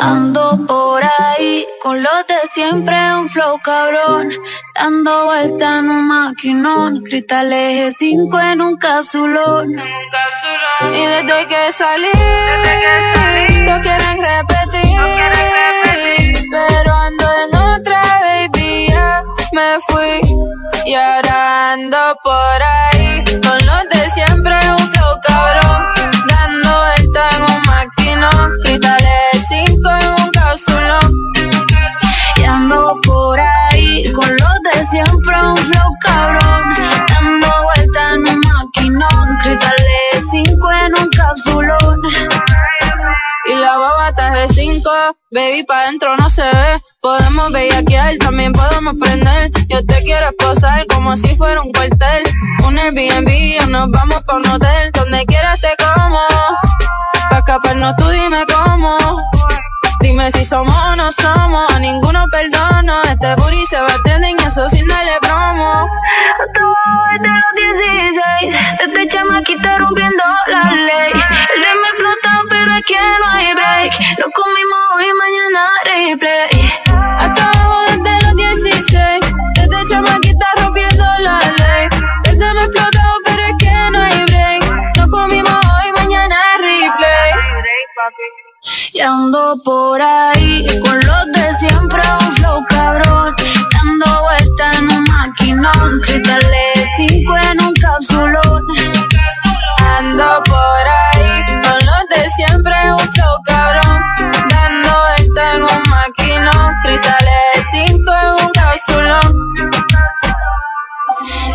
Ando por ahí con los de siempre, un flow cabrón. Dando vuelta en un maquinón, cristal eje 5 en un capsulón. Y desde que salí, todos quieren repetir. Pero ando en otra, baby, ya me fui. Y ahora ando por ahí con los de siempre, un flow cabrón. Dando vuelta en un maquinón, cristales 5 en un cápsulón. Y ando por ahí con los de siempre, un flow cabrón. Dando vuelta en un maquinón, cristales 5 en un cápsulón. Y la baba está de 5, baby, pa' dentro no se ve. Podemos bellaquear, también podemos prender. Yo te quiero esposar como si fuera un cuartel. Un Airbnb o nos vamos pa' un hotel. Donde quieras te como. Pa' escaparnos tú dime cómo. Dime si somos o no somos. A ninguno perdono. Este booty se va a trending, eso sin darle promo. Todo desde los 16 Desde chamaquita rompiendo la ley El de que no hay break Lo comimos hoy, mañana replay Hasta abajo desde los 16. Desde chamaquita rompiendo la ley. Desde me explotó, pero es que no hay break. Nos comimos hoy, mañana replay. Y ando por ahí con los de siempre un flow cabrón Dando vuelta en un maquinón Cristales 5 en un cápsulón Ando por ahí siempre, un flow cabrón. Dando vuelta en un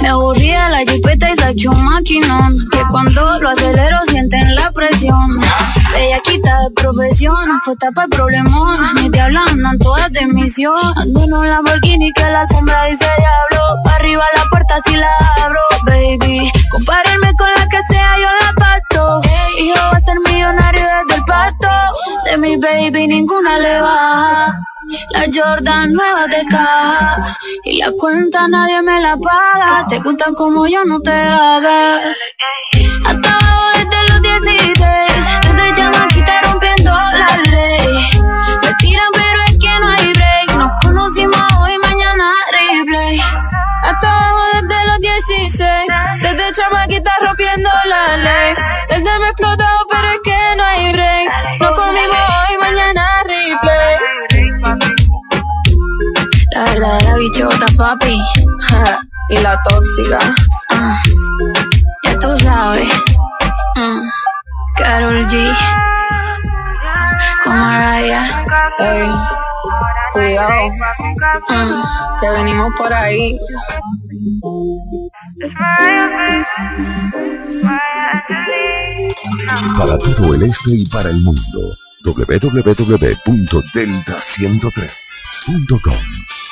Me aburrí de la jipeta y saqué un maquinón Que cuando lo acelero sienten la presión. Bellaquita de profesión, fue tapa el problemón. Mis diablas andan todas de misión. Ando en un Lamborghini que la alfombra dice diablo. Arriba la puerta si la abro, baby. Compárenme con la que sea, yo la pasto Hijo va a ser millonario desde el pasto De mi baby ninguna le baja la Jordan nueva de caja. Y la cuenta nadie me la paga. Te gustan como yo, no te hagas. Hasta abajo desde los 16 Desde chamaquita rompiendo la ley. Me tiran pero es que no hay break. Nos conocimos hoy, mañana replay. Hasta abajo desde los 16. Desde chamaquita rompiendo La verdadera bichota, papi Y la tóxica Ah, Ya tú sabes Mm. Carol G. Con Mariah. Ey, cuidado. Mm, que venimos por ahí. Para todo el este y para el mundo, www.delta103.com.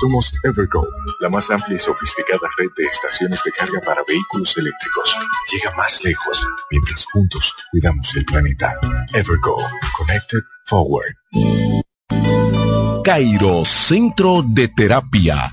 Somos Evergo, la más amplia y sofisticada red de estaciones de carga para vehículos eléctricos. Llega más lejos mientras juntos cuidamos el planeta. Evergo, Connected Forward. Cairo Centro de Terapia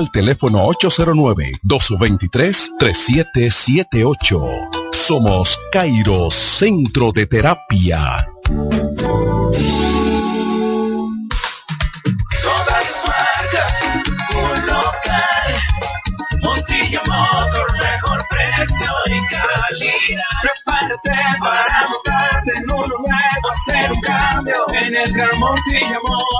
al teléfono 809-223-3778. Somos Cairo Centro de Terapia. Un. Montilla Motor, mejor precio y calidad. Prepárate para montarte en uno nuevo, hacer un cambio en el Gran Montilla Motor.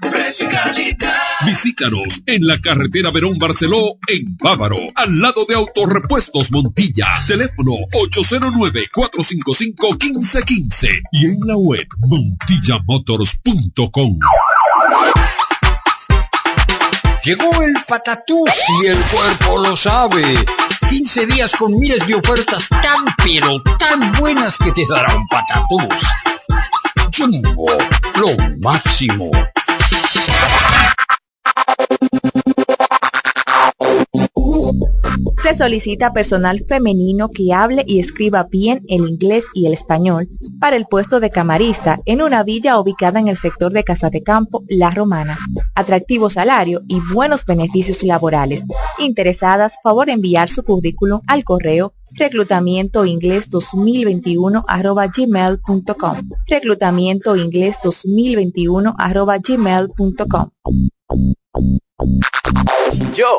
precio y calidad. Visítanos en la carretera Verón Barceló en Bávaro, al lado de Autorepuestos Montilla. Teléfono 809-455-1515 y en la web montillamotors.com. Llegó el patatús y el cuerpo lo sabe. 15 días con miles de ofertas tan pero tan buenas que te dará un patatús. Lo máximo. Se solicita personal femenino que hable y escriba bien el inglés y el español para el puesto de camarista en una villa ubicada en el sector de Casa de Campo, La Romana. Atractivo salario y buenos beneficios laborales. Interesadas, favor enviar su currículum al correo reclutamiento inglés 2021 arroba gmail.com reclutamiento inglés 2021 arroba gmail.com Yo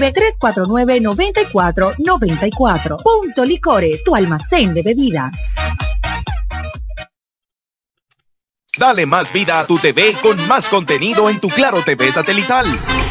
809-349-9494. Punto Licores, tu almacén de bebidas. Dale más vida a tu TV con más contenido en tu Claro TV satelital.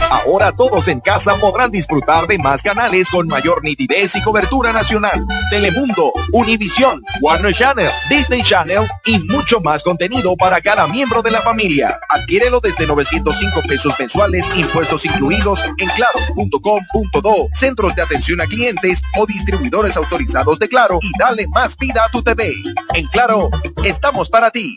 Ahora todos en casa podrán disfrutar de más canales con mayor nitidez y cobertura nacional. Telemundo, Univisión, Warner Channel, Disney Channel y mucho más contenido para cada miembro de la familia. Adquiérelo desde 905 pesos mensuales, impuestos incluidos en claro.com.do, centros de atención a clientes o distribuidores autorizados de Claro y dale más vida a tu TV. En Claro, estamos para ti.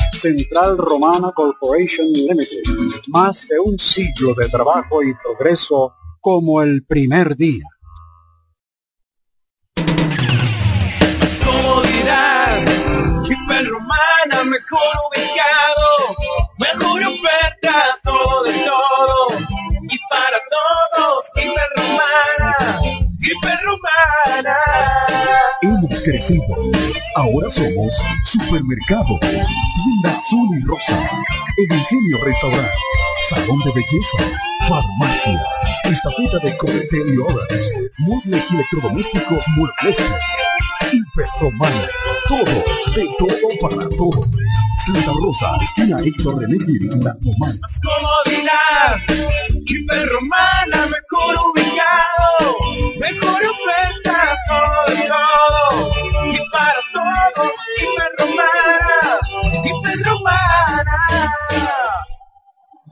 Central Romana Corporation Limited, más de un siglo de trabajo y progreso como el primer día. Romana, mejor ubicado, mejor ofertas, todo de todo. Y para todos, Hiperromana, Hiperromana. Hemos crecido. Ahora somos supermercado, tienda azul y rosa, el ingenio restaurante, salón de belleza, farmacia, estafeta de cometer y horas, muebles electrodomésticos Muebles. Hiperromana, todo, de todo para todo. Santa Rosa, esquina Héctor René La Romana. Comodidad, Hiperromana, mejor ubicado, mejor ofertas, todo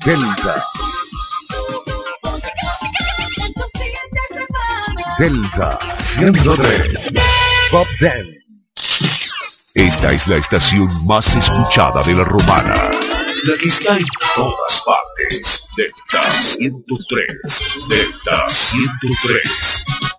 Delta. Delta 103. Bob Den. Esta es la estación más escuchada de la romana. La que está en todas partes. Delta 103. Delta 103.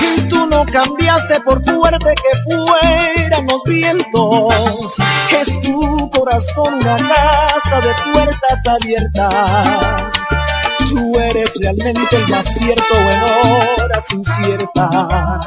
y tú no cambiaste por fuerte que fueran los vientos. Es tu corazón una casa de puertas abiertas. Tú eres realmente el más cierto en horas inciertas.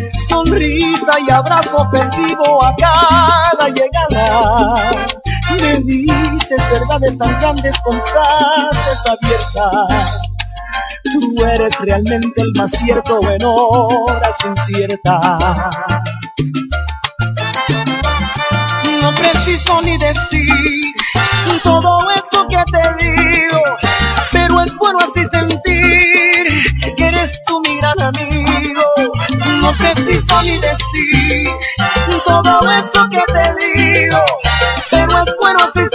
sonrisa y abrazo festivo a cada llegada. Me dices verdades tan grandes con frases abiertas. Tú eres realmente el más cierto en horas inciertas. No preciso ni decir todo eso que te digo, Preciso ni decir todo eso que te digo, pero es bueno así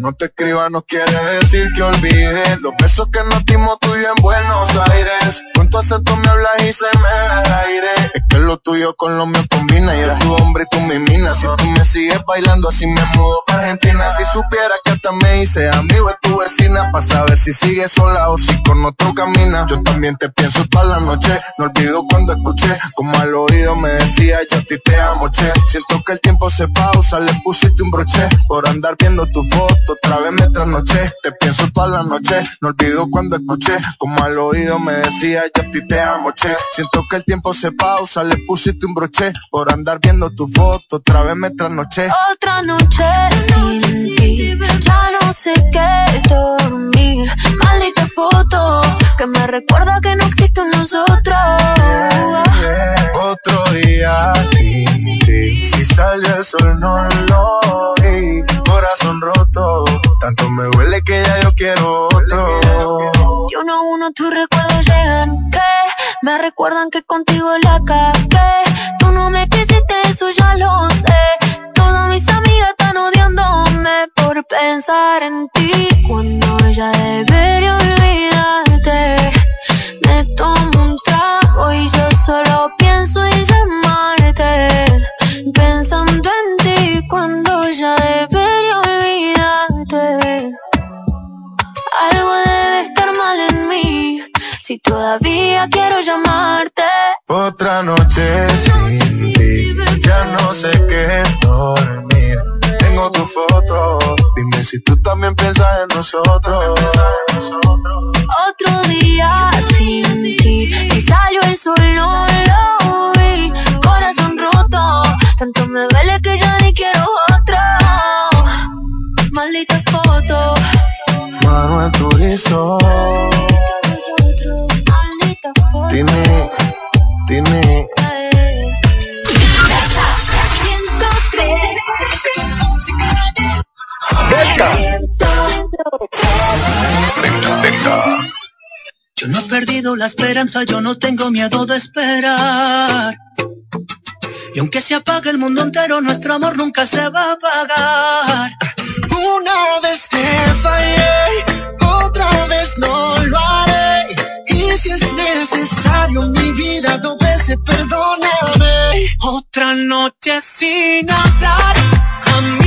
No te escriba no quiere decir que olvide. Los besos que nos dimos tú y yo en Buenos Aires. Con tu acento me hablas y se me va el aire. Es que lo tuyo con lo mío combina. Y eres tu hombre y tú mi mina. Si tú me sigues bailando así me mudo para Argentina. Si supiera que hasta me hice amigo. de si sigues sola o si con otro camina Yo también te pienso toda la noche. No olvido cuando escuché Como al oído me decía yo a ti te amo, che Siento que el tiempo se pausa, le pusiste un broche. Por andar viendo tu foto, otra vez me trasnoché. Te pienso toda la noche, no olvido cuando escuché Como al oído me decía yo a ti te amo, che Siento que el tiempo se pausa, le pusiste un broche. Por andar viendo tu foto, otra vez me trasnoché. Otra noche sin ti, ya no sé qué es dormir. Maldita foto que me recuerda que no existe un nosotros. Otro día ti Si sale el sol no lo vi Corazón roto Tanto me huele que ya yo quiero otro Y uno a uno tus recuerdos llegan que me recuerdan que contigo la cagué. Tú no me quisiste, eso ya lo sé. Todas mis odiándome por pensar en ti cuando ella debería olvidarte. Me tomo un trago y yo solo pienso en llamarte. Pensando en ti cuando ella debería olvidarte. Algo debe estar mal en mí si todavía quiero llamarte. Otra noche sin ti Ya no sé qué es dormir tengo tu foto. Dime si tú también piensas en nosotros. Otro día sin ti, si salió el sol no lo vi. Corazón roto, tanto me duele que ya ni quiero otro. Maldita foto. Manuel Turizo. Maldita foto. Dime, dime. Yo no he perdido la esperanza, yo no tengo miedo de esperar. Y aunque se apague el mundo entero, nuestro amor nunca se va a apagar. Una vez te fallé, otra vez no lo haré. Y si es necesario mi vida, dos veces perdóname. Otra noche sin hablar, a mí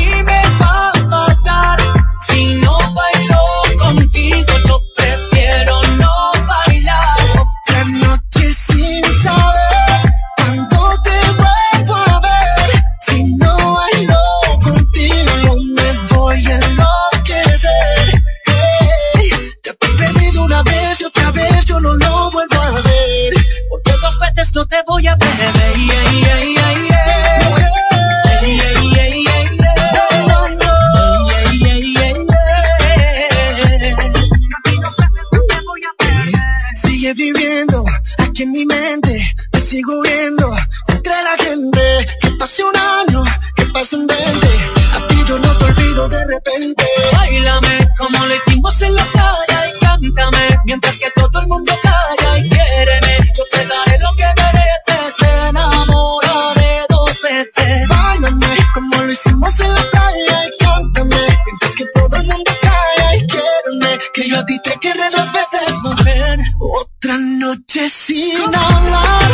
mientras que todo el mundo calla y quiéreme. Yo te daré lo que mereces, te enamoraré dos veces. Báilame como lo hicimos en la playa y cántame, mientras que todo el mundo calla y quiéreme. Que yo a ti te querré dos veces, mujer. Otra noche sin hablar,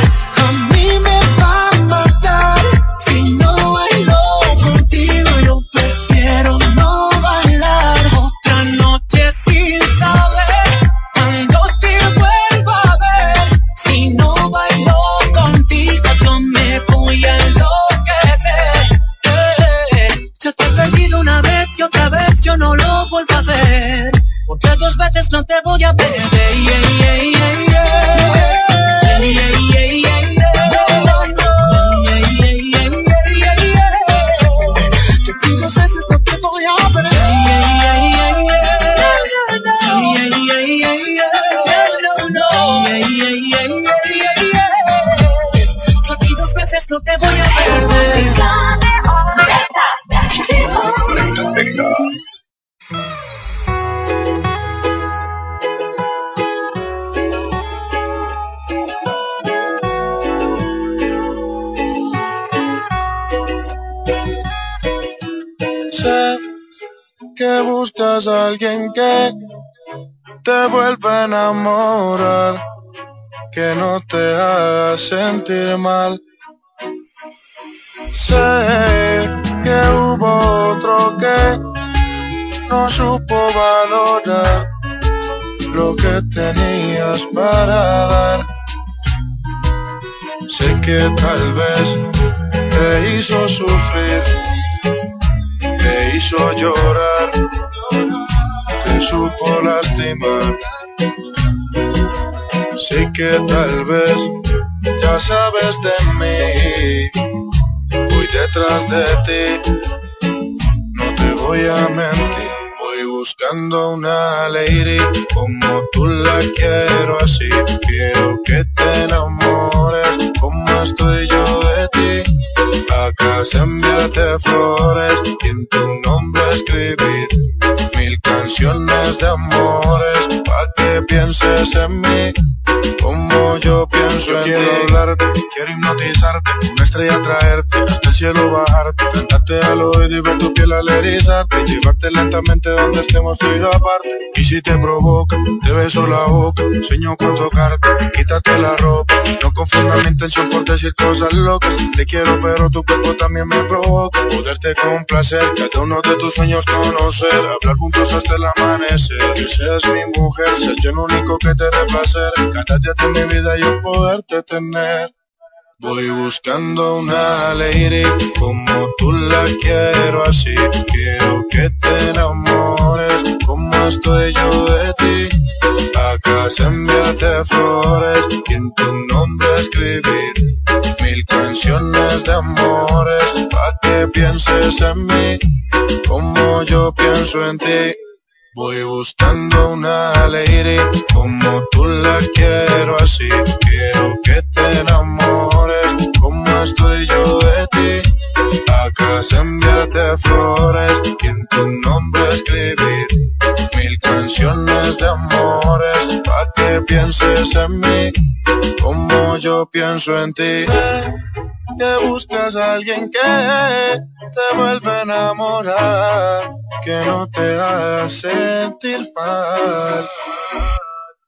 que no te haga sentir mal. Sé que hubo otro que no supo valorar lo que tenías para dar. Sé que tal vez te hizo sufrir, te hizo llorar, te supo lastimar. Sé que tal vez ya sabes de mí, voy detrás de ti, no te voy a mentir. Voy buscando una lady como tú la quiero así. Quiero que te enamores como estoy yo de ti. Acá se enviarte flores y en tu nombre escribir mil canciones de amores que pienses en mí como yo pienso en quiero ti. hablarte, quiero hipnotizarte, una estrella traerte, hasta el cielo bajarte, cantarte al oído y ver tu piel al erizarte, llevarte lentamente donde estemos tú y yo aparte. Y si te provoca, te beso la boca, sueño con tocarte, quítate la ropa, no confundas mi intención por decir cosas locas. Te quiero, pero tu cuerpo también me provoca, poderte complacer, cada uno de tus sueños conocer, hablar juntos hasta el amanecer, que seas mi mujer, yo el único que te dé placer, cada día de mi vida yo poderte tener. Voy buscando una lady como tú la quiero así. Quiero que te enamores como estoy yo de ti. Acá se enviarte flores y en tu nombre escribir mil canciones de amores. Pa' que pienses en mí como yo pienso en ti. Voy buscando una lady como tú la quiero así. Quiero que te enamores estoy yo de ti. Acá se enviarte flores y en tu nombre escribir mil canciones de amores. Pa' que pienses en mí como yo pienso en ti. Sé que buscas a alguien que te vuelve a enamorar, que no te haga sentir mal.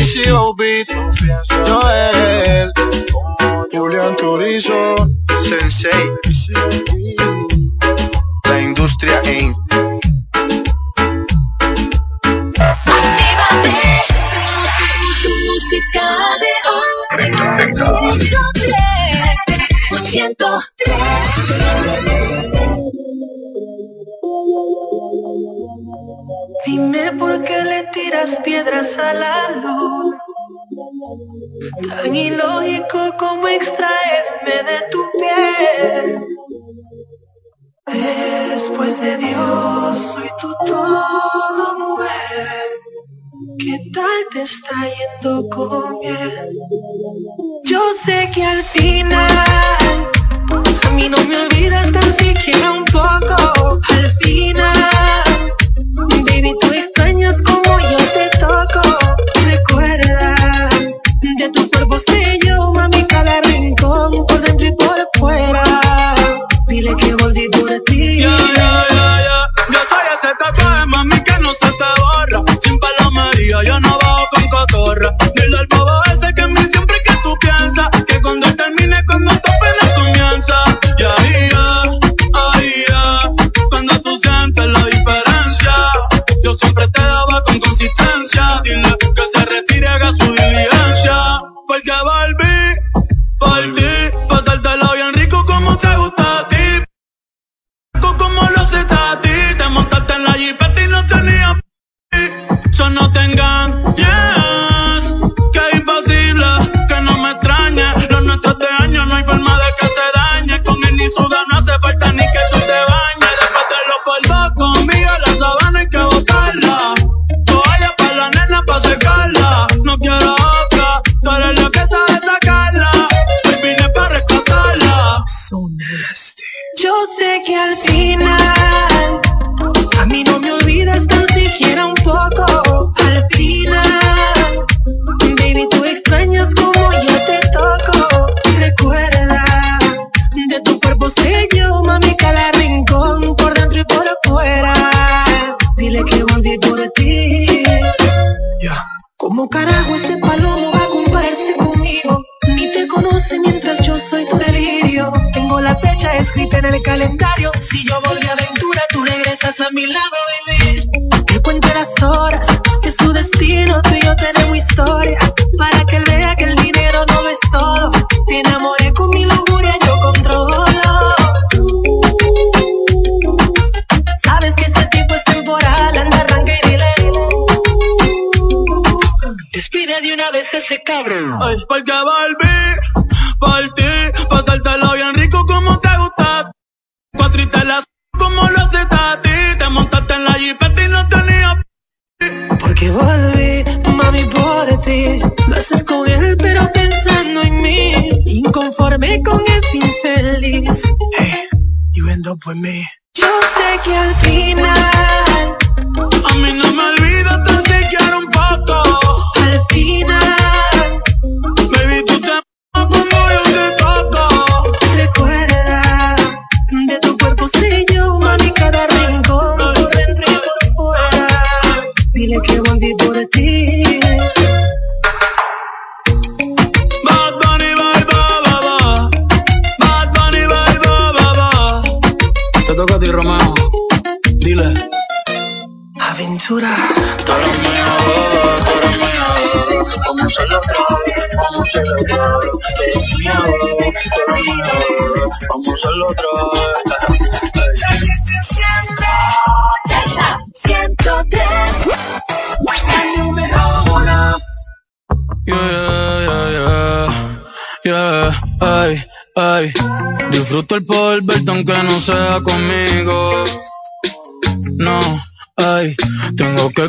KCO Beat, Joel, Julián Turizo, Sensei, la industria Inc. Tu música de hoy. 103. Dime por qué le tiras piedras a la luna. Tan ilógico como extraerme de tu piel. Después de Dios, soy tu todo, mujer. ¿Qué tal te está yendo con él? Yo sé que al final a mí no me olvidas tan siquiera un poco. Al final, baby, tú extrañas como yo te toco. Recuerda, de tu cuerpo sé yo, mami, cada rincón, por dentro y por fuera. Dile que volví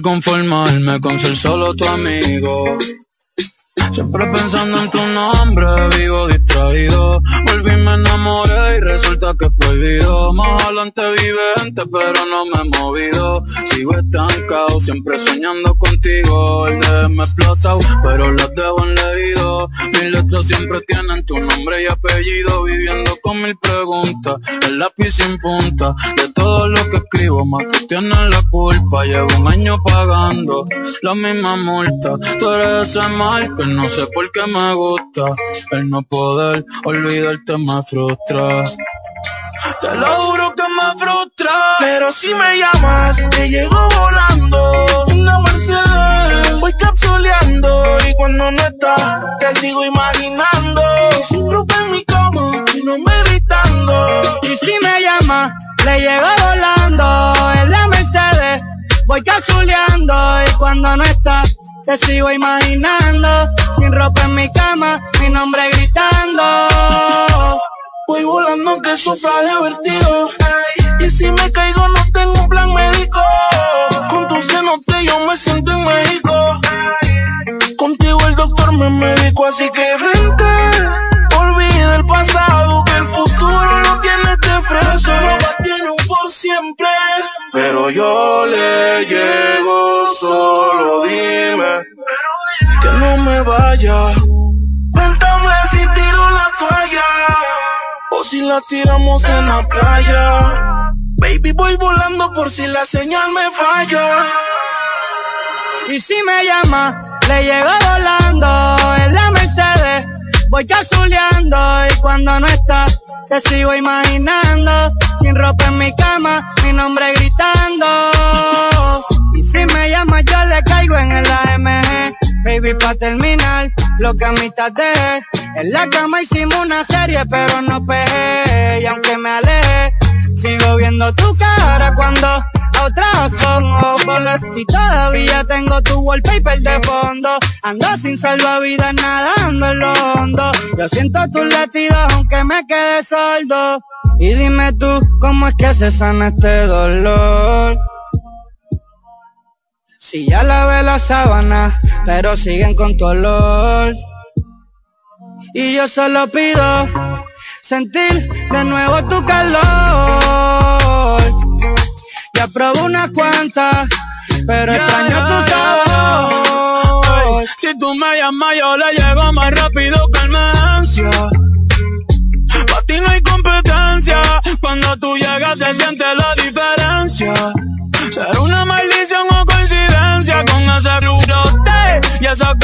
conformarme con ser solo tu amigo. Siempre pensando en tu nombre, vivo distraído. Volví, me enamoré y resulta que es prohibido. Más adelante vivente, pero no me he movido. Sigo estancado, siempre soñando contigo. El de me explota, pero las dejo en leído. Mis letras siempre tienen tu nombre y apellido. Viviendo con mil preguntas, el lápiz sin punta. De escribo, más tienes la culpa. Llevo un año pagando la misma multa. Tú eres ese mal que no sé por qué me gusta. El no poder olvidarte me frustra. Te lo juro que me frustra. Pero si me llamas, te llego volando. Una Mercedes, voy capsuleando. Y cuando no estás, te sigo imaginando. Sin ropa en mi cama, no me gritando. Y si me llama, le llego volando. En la Mercedes, voy capsuleando. Y cuando no está, te sigo imaginando. Sin ropa en mi cama, mi nombre gritando. Voy volando que sufra de vertigo. Y si me caigo no tengo plan médico. Con tu cenote yo me siento en México. Contigo el doctor me médico, así que vente. Olvida el pasado, que el futuro lo tiene de frente. No tiene un por siempre. Pero yo le llego, solo dime que no me vaya. Cuéntame si tiro la toalla o si la tiramos en la playa. Baby, voy volando por si la señal me falla. Y si me llama, le llego volando. Voy capsuleando y cuando no está, te sigo imaginando. Sin ropa en mi cama, mi nombre gritando. Y si me llama, yo le caigo en el AMG. Baby, pa' terminar, lo que a mitad dejé. En la cama hicimos una serie, pero no pegué. Y aunque me aleje, sigo viendo tu cara cuando a otras pongo bolas. Y todavía tengo tu wallpaper de fondo. Ando sin salvavidas nadando en lo hondo. Yo siento tus latidos aunque me quede sordo. Y dime tú, ¿cómo es que se sana este dolor? Si ya lavé la sábana, pero siguen con tu olor. Y yo solo pido sentir de nuevo tu calor. Ya probé unas cuantas, pero extraño tu sabor. Si tú me llamas, yo le llego más rápido que el Mencia. Pa' ti no hay competencia. Cuando tú llegas, se siente la diferencia. Será una maldición o coincidencia con ese rulote y esa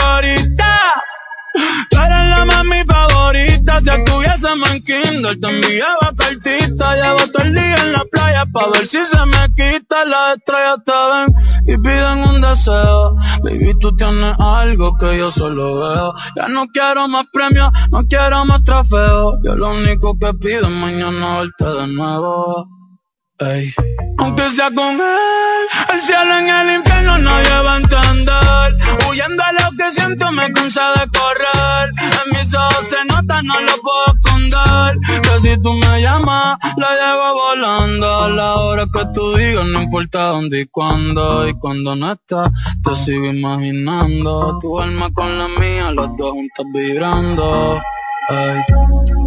Kindle, te enviaba cartita. Llevo todo el día en la playa pa' ver si se me quita. Las estrellas te ven y piden un deseo. Baby, tú tienes algo que yo solo veo. Ya no quiero más premios, no quiero más trofeos. Yo lo único que pido es mañana verte de nuevo. Ey. Aunque sea con él, el cielo en el infierno nadie va a entender. Huyendo a lo que siento me cansa de correr. En mis ojos se nota, no lo puedo Que si tú me llamas, la llevo volando. A la hora que tú digas, no importa dónde y cuándo. Y cuando no estás, te sigo imaginando. Tu alma con la mía, las dos juntas vibrando. Ey.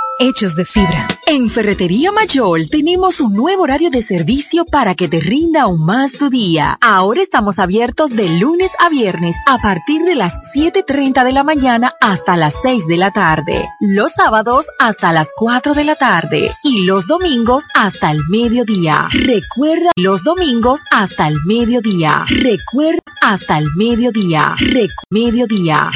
hechos de fibra. En Ferretería Mayol tenemos un nuevo horario de servicio para que te rinda aún más tu día. Ahora estamos abiertos de lunes a viernes a partir de las 7.30 de la mañana hasta las 6 de la tarde. Los sábados hasta las 4 de la tarde y los domingos hasta el mediodía. Recuerda los domingos hasta el mediodía. Recuerda hasta el mediodía. Recuerda mediodía.